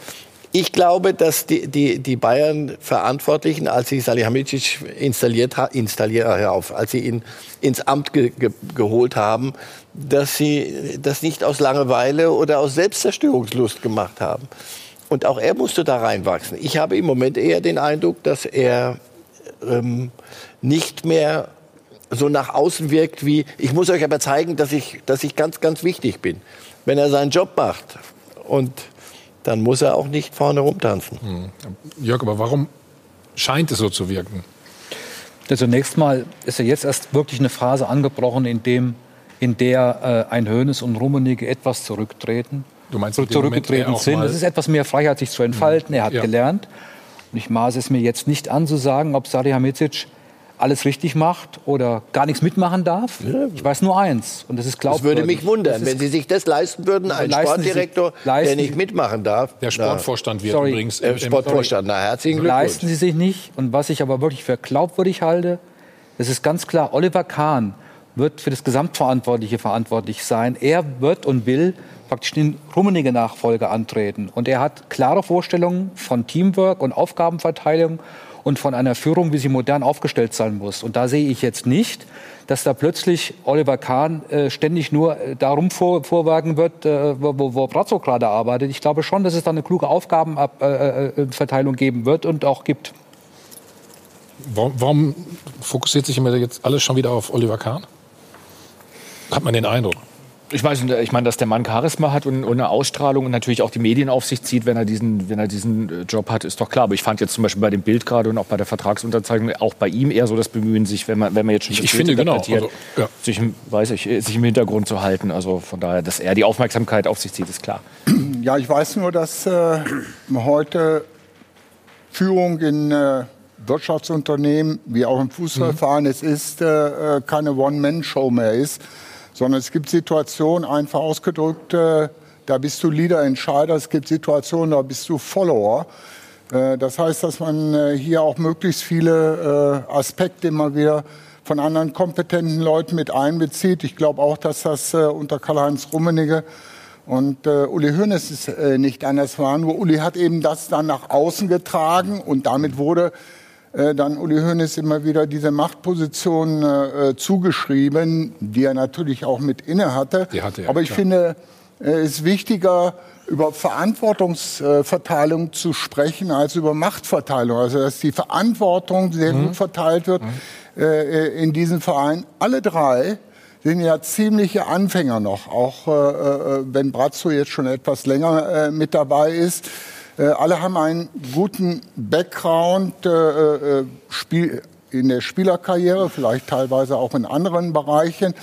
Ich glaube, dass die, die, die Bayern-Verantwortlichen, als sie Salihamidzic installiert, installiert auf, als sie ihn ins Amt ge, ge, geholt haben, dass sie das nicht aus Langeweile oder aus Selbstzerstörungslust gemacht haben. Und auch er musste da reinwachsen. Ich habe im Moment eher den Eindruck, dass er ähm, nicht mehr so nach außen wirkt wie, ich muss euch aber zeigen, dass ich, dass ich ganz, ganz wichtig bin. Wenn er seinen Job macht und dann muss er auch nicht vorne rumtanzen. Hm. Jörg, aber warum scheint es so zu wirken? Ja, zunächst mal ist ja jetzt erst wirklich eine Phase angebrochen, in, dem, in der äh, ein Hönes und Rummenigge etwas zurücktreten. Du meinst, zurückgetreten sind. Es ist etwas mehr Freiheit, sich zu entfalten. Er hat ja. gelernt. Und ich maße es mir jetzt nicht an, zu sagen, ob Salihamidzic alles richtig macht oder gar nichts mitmachen darf. Ich weiß nur eins und das ist glaubwürdig. Das würde mich wundern, wenn Sie sich das leisten würden, ein Sportdirektor, der nicht mitmachen darf. Der Sportvorstand wird sorry, übrigens. Der Sportvorstand, na herzlichen Glückwunsch. Leisten Sie sich nicht und was ich aber wirklich für glaubwürdig halte, das ist ganz klar, Oliver Kahn wird für das Gesamtverantwortliche verantwortlich sein. Er wird und will praktisch den Rummenigge Nachfolger antreten. Und er hat klare Vorstellungen von Teamwork und Aufgabenverteilung und von einer Führung, wie sie modern aufgestellt sein muss. Und da sehe ich jetzt nicht, dass da plötzlich Oliver Kahn äh, ständig nur äh, darum vor, vorwagen wird, äh, wo, wo Brazzo gerade arbeitet. Ich glaube schon, dass es da eine kluge Aufgabenverteilung äh, äh, geben wird und auch gibt. Warum, warum fokussiert sich immer jetzt alles schon wieder auf Oliver Kahn? Hat man den Eindruck? Ich weiß, ich meine, dass der Mann Charisma hat und, und, eine Ausstrahlung und natürlich auch die Medien auf sich zieht, wenn er diesen, wenn er diesen äh, Job hat, ist doch klar. Aber ich fand jetzt zum Beispiel bei dem Bild gerade und auch bei der Vertragsunterzeichnung auch bei ihm eher so das Bemühen, sich, wenn man, wenn man jetzt schon ich, ich finde genau, also, ja. sich, weiß ich, sich im Hintergrund zu halten. Also von daher, dass er die Aufmerksamkeit auf sich zieht, ist klar. Ja, ich weiß nur, dass äh, heute Führung in äh, Wirtschaftsunternehmen wie auch im Fußballverein mhm. es ist äh, äh, keine One-Man-Show mehr ist sondern es gibt Situationen, einfach ausgedrückt, äh, da bist du Leader-Entscheider, es gibt Situationen, da bist du Follower. Äh, das heißt, dass man äh, hier auch möglichst viele Aspekte immer wieder von anderen kompetenten Leuten mit einbezieht. Ich glaube auch, dass das unter Karl-Heinz Rummenigge und äh, Uli Hoeneß ist äh, nicht anders war. Nur Uli hat eben das dann nach außen getragen und damit wurde dann Uli Hoeneß immer wieder diese Machtposition äh, zugeschrieben, die er natürlich auch mit inne hatte. Die hatte er, Aber ich klar. finde, es äh, ist wichtiger, über Verantwortungsverteilung zu sprechen, als über Machtverteilung. Also, dass die Verantwortung sehr mhm. gut verteilt wird mhm. äh, in diesem Verein. Alle drei sind ja ziemliche Anfänger noch, auch äh, wenn Brazzo jetzt schon etwas länger äh, mit dabei ist. Äh, alle haben einen guten Background äh, äh, Spiel, in der Spielerkarriere, vielleicht teilweise auch in anderen Bereichen.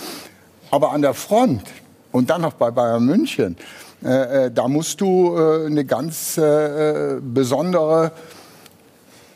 Aber an der Front und dann noch bei Bayern München, äh, da musst du äh, eine ganz äh, besondere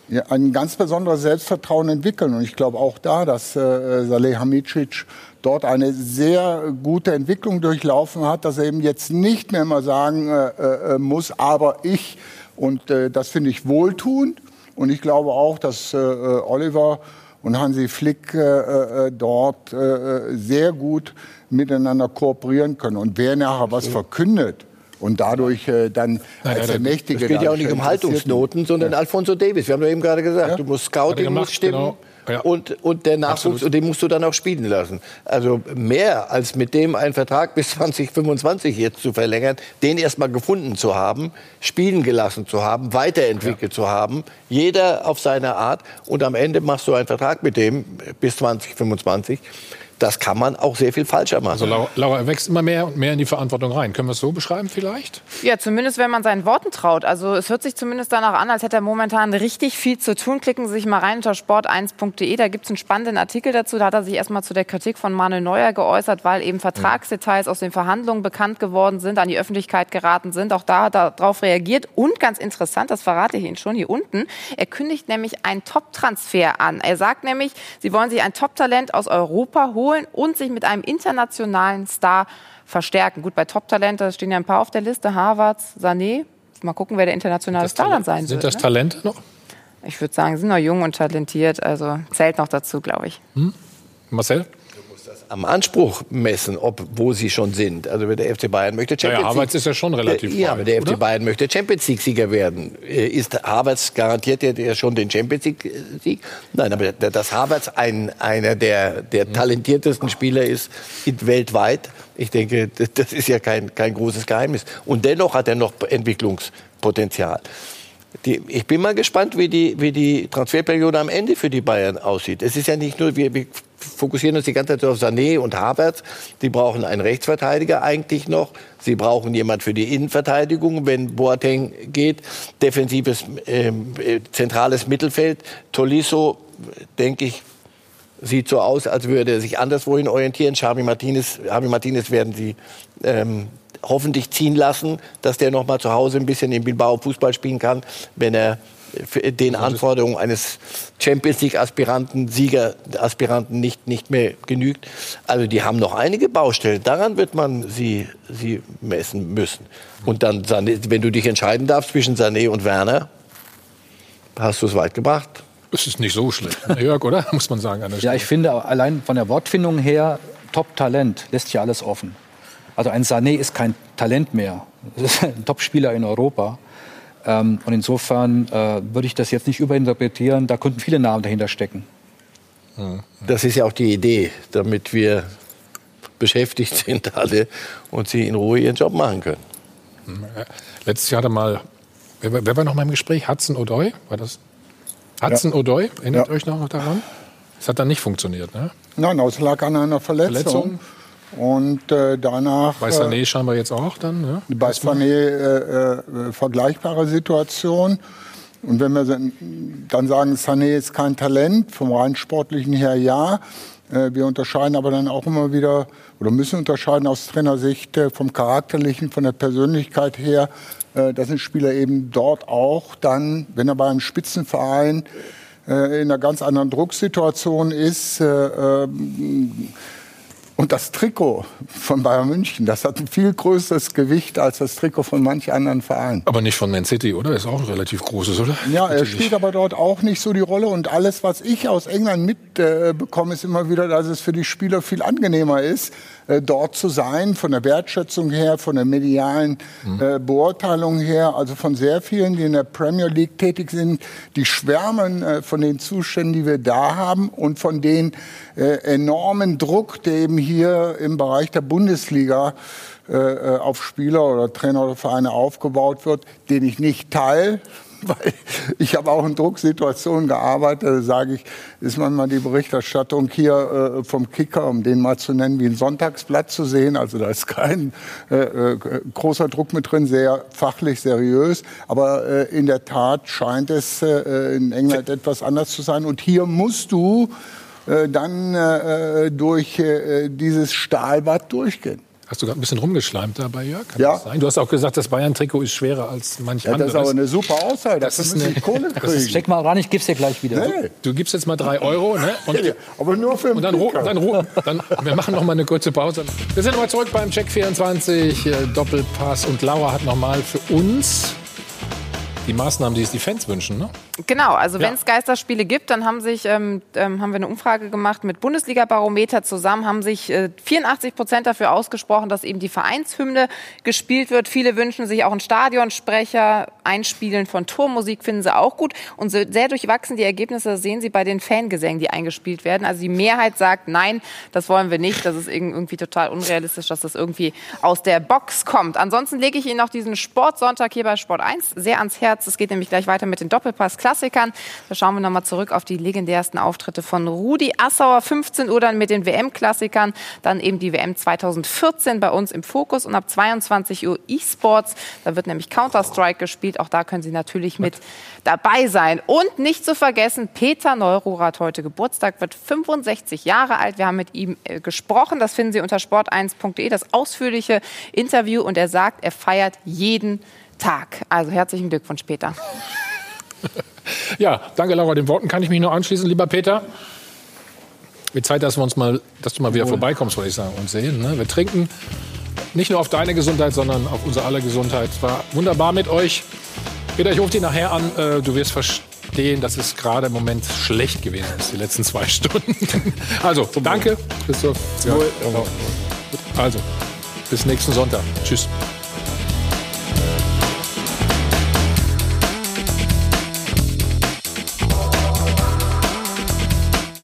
ja, ein ganz besonderes Selbstvertrauen entwickeln. Und ich glaube auch da, dass äh, Saleh Hamicic dort eine sehr gute Entwicklung durchlaufen hat, dass er eben jetzt nicht mehr immer sagen äh, äh, muss, aber ich. Und äh, das finde ich wohltuend. Und ich glaube auch, dass äh, äh Oliver und Hansi Flick äh, äh, dort äh, sehr gut miteinander kooperieren können. Und wer nachher was verkündet, und dadurch äh, dann nein, als der Mächtige. Es geht ja auch nicht um Haltungsnoten, sondern ja. Alfonso Davis. Wir haben doch eben gerade gesagt, ja. du musst Scouting muss stimmen. Genau. Ja. Und, und der Nachwuchs, Absolut. und den musst du dann auch spielen lassen. Also mehr als mit dem einen Vertrag bis 2025 jetzt zu verlängern, den erstmal gefunden zu haben, spielen gelassen zu haben, weiterentwickelt ja. zu haben, jeder auf seine Art. Und am Ende machst du einen Vertrag mit dem bis 2025 das kann man auch sehr viel falscher machen. Also Laura, er wächst immer mehr und mehr in die Verantwortung rein. Können wir es so beschreiben vielleicht? Ja, zumindest wenn man seinen Worten traut. Also es hört sich zumindest danach an, als hätte er momentan richtig viel zu tun. Klicken Sie sich mal rein unter sport1.de. Da gibt es einen spannenden Artikel dazu. Da hat er sich erstmal zu der Kritik von Manuel Neuer geäußert, weil eben Vertragsdetails aus den Verhandlungen bekannt geworden sind, an die Öffentlichkeit geraten sind. Auch da hat er darauf reagiert. Und ganz interessant, das verrate ich Ihnen schon hier unten, er kündigt nämlich einen Top-Transfer an. Er sagt nämlich, Sie wollen sich ein Top-Talent aus Europa holen holen und sich mit einem internationalen Star verstärken. Gut, bei Top-Talent, da stehen ja ein paar auf der Liste, Harvard, Sané. Mal gucken, wer der internationale Star dann sein wird. Sind das ne? Talente noch? Ich würde sagen, sind noch jung und talentiert, also zählt noch dazu, glaube ich. Hm? Marcel? Am Anspruch messen, ob wo sie schon sind. Also der FC Bayern möchte Champions League. Ja, Harvards ist ja schon relativ Ja, aber der FC Bayern möchte Champions League Sieger werden. Äh, ist Harvards garantiert ja schon den Champions League Sieg? Nein, aber dass Harvards ein, einer der, der talentiertesten Spieler ist weltweit, ich denke, das ist ja kein, kein großes Geheimnis. Und dennoch hat er noch Entwicklungspotenzial. Die, ich bin mal gespannt, wie die, wie die Transferperiode am Ende für die Bayern aussieht. Es ist ja nicht nur, wir, wir fokussieren uns die ganze Zeit auf Sané und Havertz. Die brauchen einen Rechtsverteidiger eigentlich noch. Sie brauchen jemand für die Innenverteidigung, wenn Boateng geht. Defensives, ähm, äh, zentrales Mittelfeld. Tolisso, denke ich, sieht so aus, als würde er sich anderswohin orientieren. Xavi Martinez, Xavi Martinez werden sie ähm, hoffentlich ziehen lassen, dass der noch mal zu Hause ein bisschen in Bilbao Fußball spielen kann, wenn er den Anforderungen eines Champions League Aspiranten, Siegeraspiranten nicht, nicht mehr genügt. Also die haben noch einige Baustellen. Daran wird man sie, sie messen müssen. Und dann, wenn du dich entscheiden darfst zwischen Sané und Werner, hast du es weit gebracht. Es ist nicht so schlecht, Jörg, oder? Muss man sagen. ja, ich finde allein von der Wortfindung her, Top-Talent lässt ja alles offen. Also ein Sané ist kein Talent mehr. Das ist ein Topspieler in Europa. Ähm, und insofern äh, würde ich das jetzt nicht überinterpretieren. Da könnten viele Namen dahinter stecken. Das ist ja auch die Idee, damit wir beschäftigt sind alle und sie in Ruhe ihren Job machen können. Letztes Jahr hatte mal, wer, wer war noch mal im Gespräch? Hudson O'Doy? War das? Hudson ja. O'Doy? Erinnert ja. euch noch daran? Das hat dann nicht funktioniert, ne? Nein, es lag an einer Verletzung. Verletzung? Und äh, danach. Bei Sané äh, scheinbar jetzt auch dann, ne? Bei Sané äh, äh, vergleichbare Situation. Und wenn wir dann sagen, Sané ist kein Talent, vom rein sportlichen her ja. Äh, wir unterscheiden aber dann auch immer wieder oder müssen unterscheiden aus Trainersicht äh, vom Charakterlichen, von der Persönlichkeit her, äh, dass ein Spieler eben dort auch dann, wenn er bei einem Spitzenverein in einer ganz anderen Drucksituation ist, ähm, und das Trikot von Bayern München, das hat ein viel größeres Gewicht als das Trikot von manch anderen Vereinen. Aber nicht von Man City, oder? Ist auch ein relativ großes, oder? Ja, er spielt aber dort auch nicht so die Rolle. Und alles, was ich aus England mitbekomme, äh, ist immer wieder, dass es für die Spieler viel angenehmer ist, äh, dort zu sein, von der Wertschätzung her, von der medialen mhm. äh, Beurteilung her, also von sehr vielen, die in der Premier League tätig sind, die schwärmen äh, von den Zuständen, die wir da haben und von den enormen Druck, der eben hier im Bereich der Bundesliga äh, auf Spieler oder Trainer oder Vereine aufgebaut wird, den ich nicht teile, weil ich habe auch in Drucksituationen gearbeitet, sage ich, ist manchmal die Berichterstattung hier äh, vom Kicker, um den mal zu nennen, wie ein Sonntagsblatt zu sehen. Also da ist kein äh, äh, großer Druck mit drin, sehr fachlich, seriös. Aber äh, in der Tat scheint es äh, in England etwas anders zu sein. Und hier musst du äh, dann durch dieses Stahlbad durchgehen. Hast du gerade ein bisschen rumgeschleimt dabei, Jörg? Kann ja. Du hast auch gesagt, das Bayern-Trikot ist schwerer als manch ja, anderes. Das ist aber eine super Aussage. Das, das ist eine Kohle kriegen. Check mal ran, ich gib's dir gleich wieder. Nee. Du gibst jetzt mal drei Euro. Ne? Und, ja, aber nur für und dann, dann, dann, dann, Wir machen noch mal eine kurze Pause. Wir sind nochmal zurück beim Check 24, äh, Doppelpass. Und Laura hat noch mal für uns die Maßnahmen, die es die Fans wünschen, ne? Genau, also ja. wenn es Geisterspiele gibt, dann haben sich ähm, ähm, haben wir eine Umfrage gemacht mit Bundesliga-Barometer zusammen, haben sich äh, 84 Prozent dafür ausgesprochen, dass eben die Vereinshymne gespielt wird. Viele wünschen sich auch einen Stadionsprecher, Einspielen von Tormusik finden sie auch gut. Und so sehr durchwachsen die Ergebnisse sehen Sie bei den Fangesängen, die eingespielt werden. Also die Mehrheit sagt, nein, das wollen wir nicht. Das ist irgendwie total unrealistisch, dass das irgendwie aus der Box kommt. Ansonsten lege ich Ihnen noch diesen Sportsonntag hier bei Sport 1 sehr ans Herz. Es geht nämlich gleich weiter mit den Doppelpass Klassikern. Da schauen wir nochmal zurück auf die legendärsten Auftritte von Rudi Assauer. 15 Uhr dann mit den WM-Klassikern. Dann eben die WM 2014 bei uns im Fokus. Und ab 22 Uhr E-Sports. Da wird nämlich Counter-Strike gespielt. Auch da können Sie natürlich mit dabei sein. Und nicht zu vergessen, Peter Neururer hat heute Geburtstag, wird 65 Jahre alt. Wir haben mit ihm äh, gesprochen. Das finden Sie unter sport1.de, das ausführliche Interview. Und er sagt, er feiert jeden Tag. Also herzlichen Glückwunsch, Peter. Ja, danke Laura. Den Worten kann ich mich nur anschließen, lieber Peter. Mit Zeit, dass wir uns mal, dass du mal wieder vorbeikommst, würde ich sagen, und sehen. Ne? Wir trinken nicht nur auf deine Gesundheit, sondern auf unsere aller Gesundheit. Es war wunderbar mit euch. Peter, ich rufe dich nachher an. Äh, du wirst verstehen, dass es gerade im Moment schlecht gewesen ist, die letzten zwei Stunden. Also, danke, Christoph. Ja, also, bis nächsten Sonntag. Tschüss.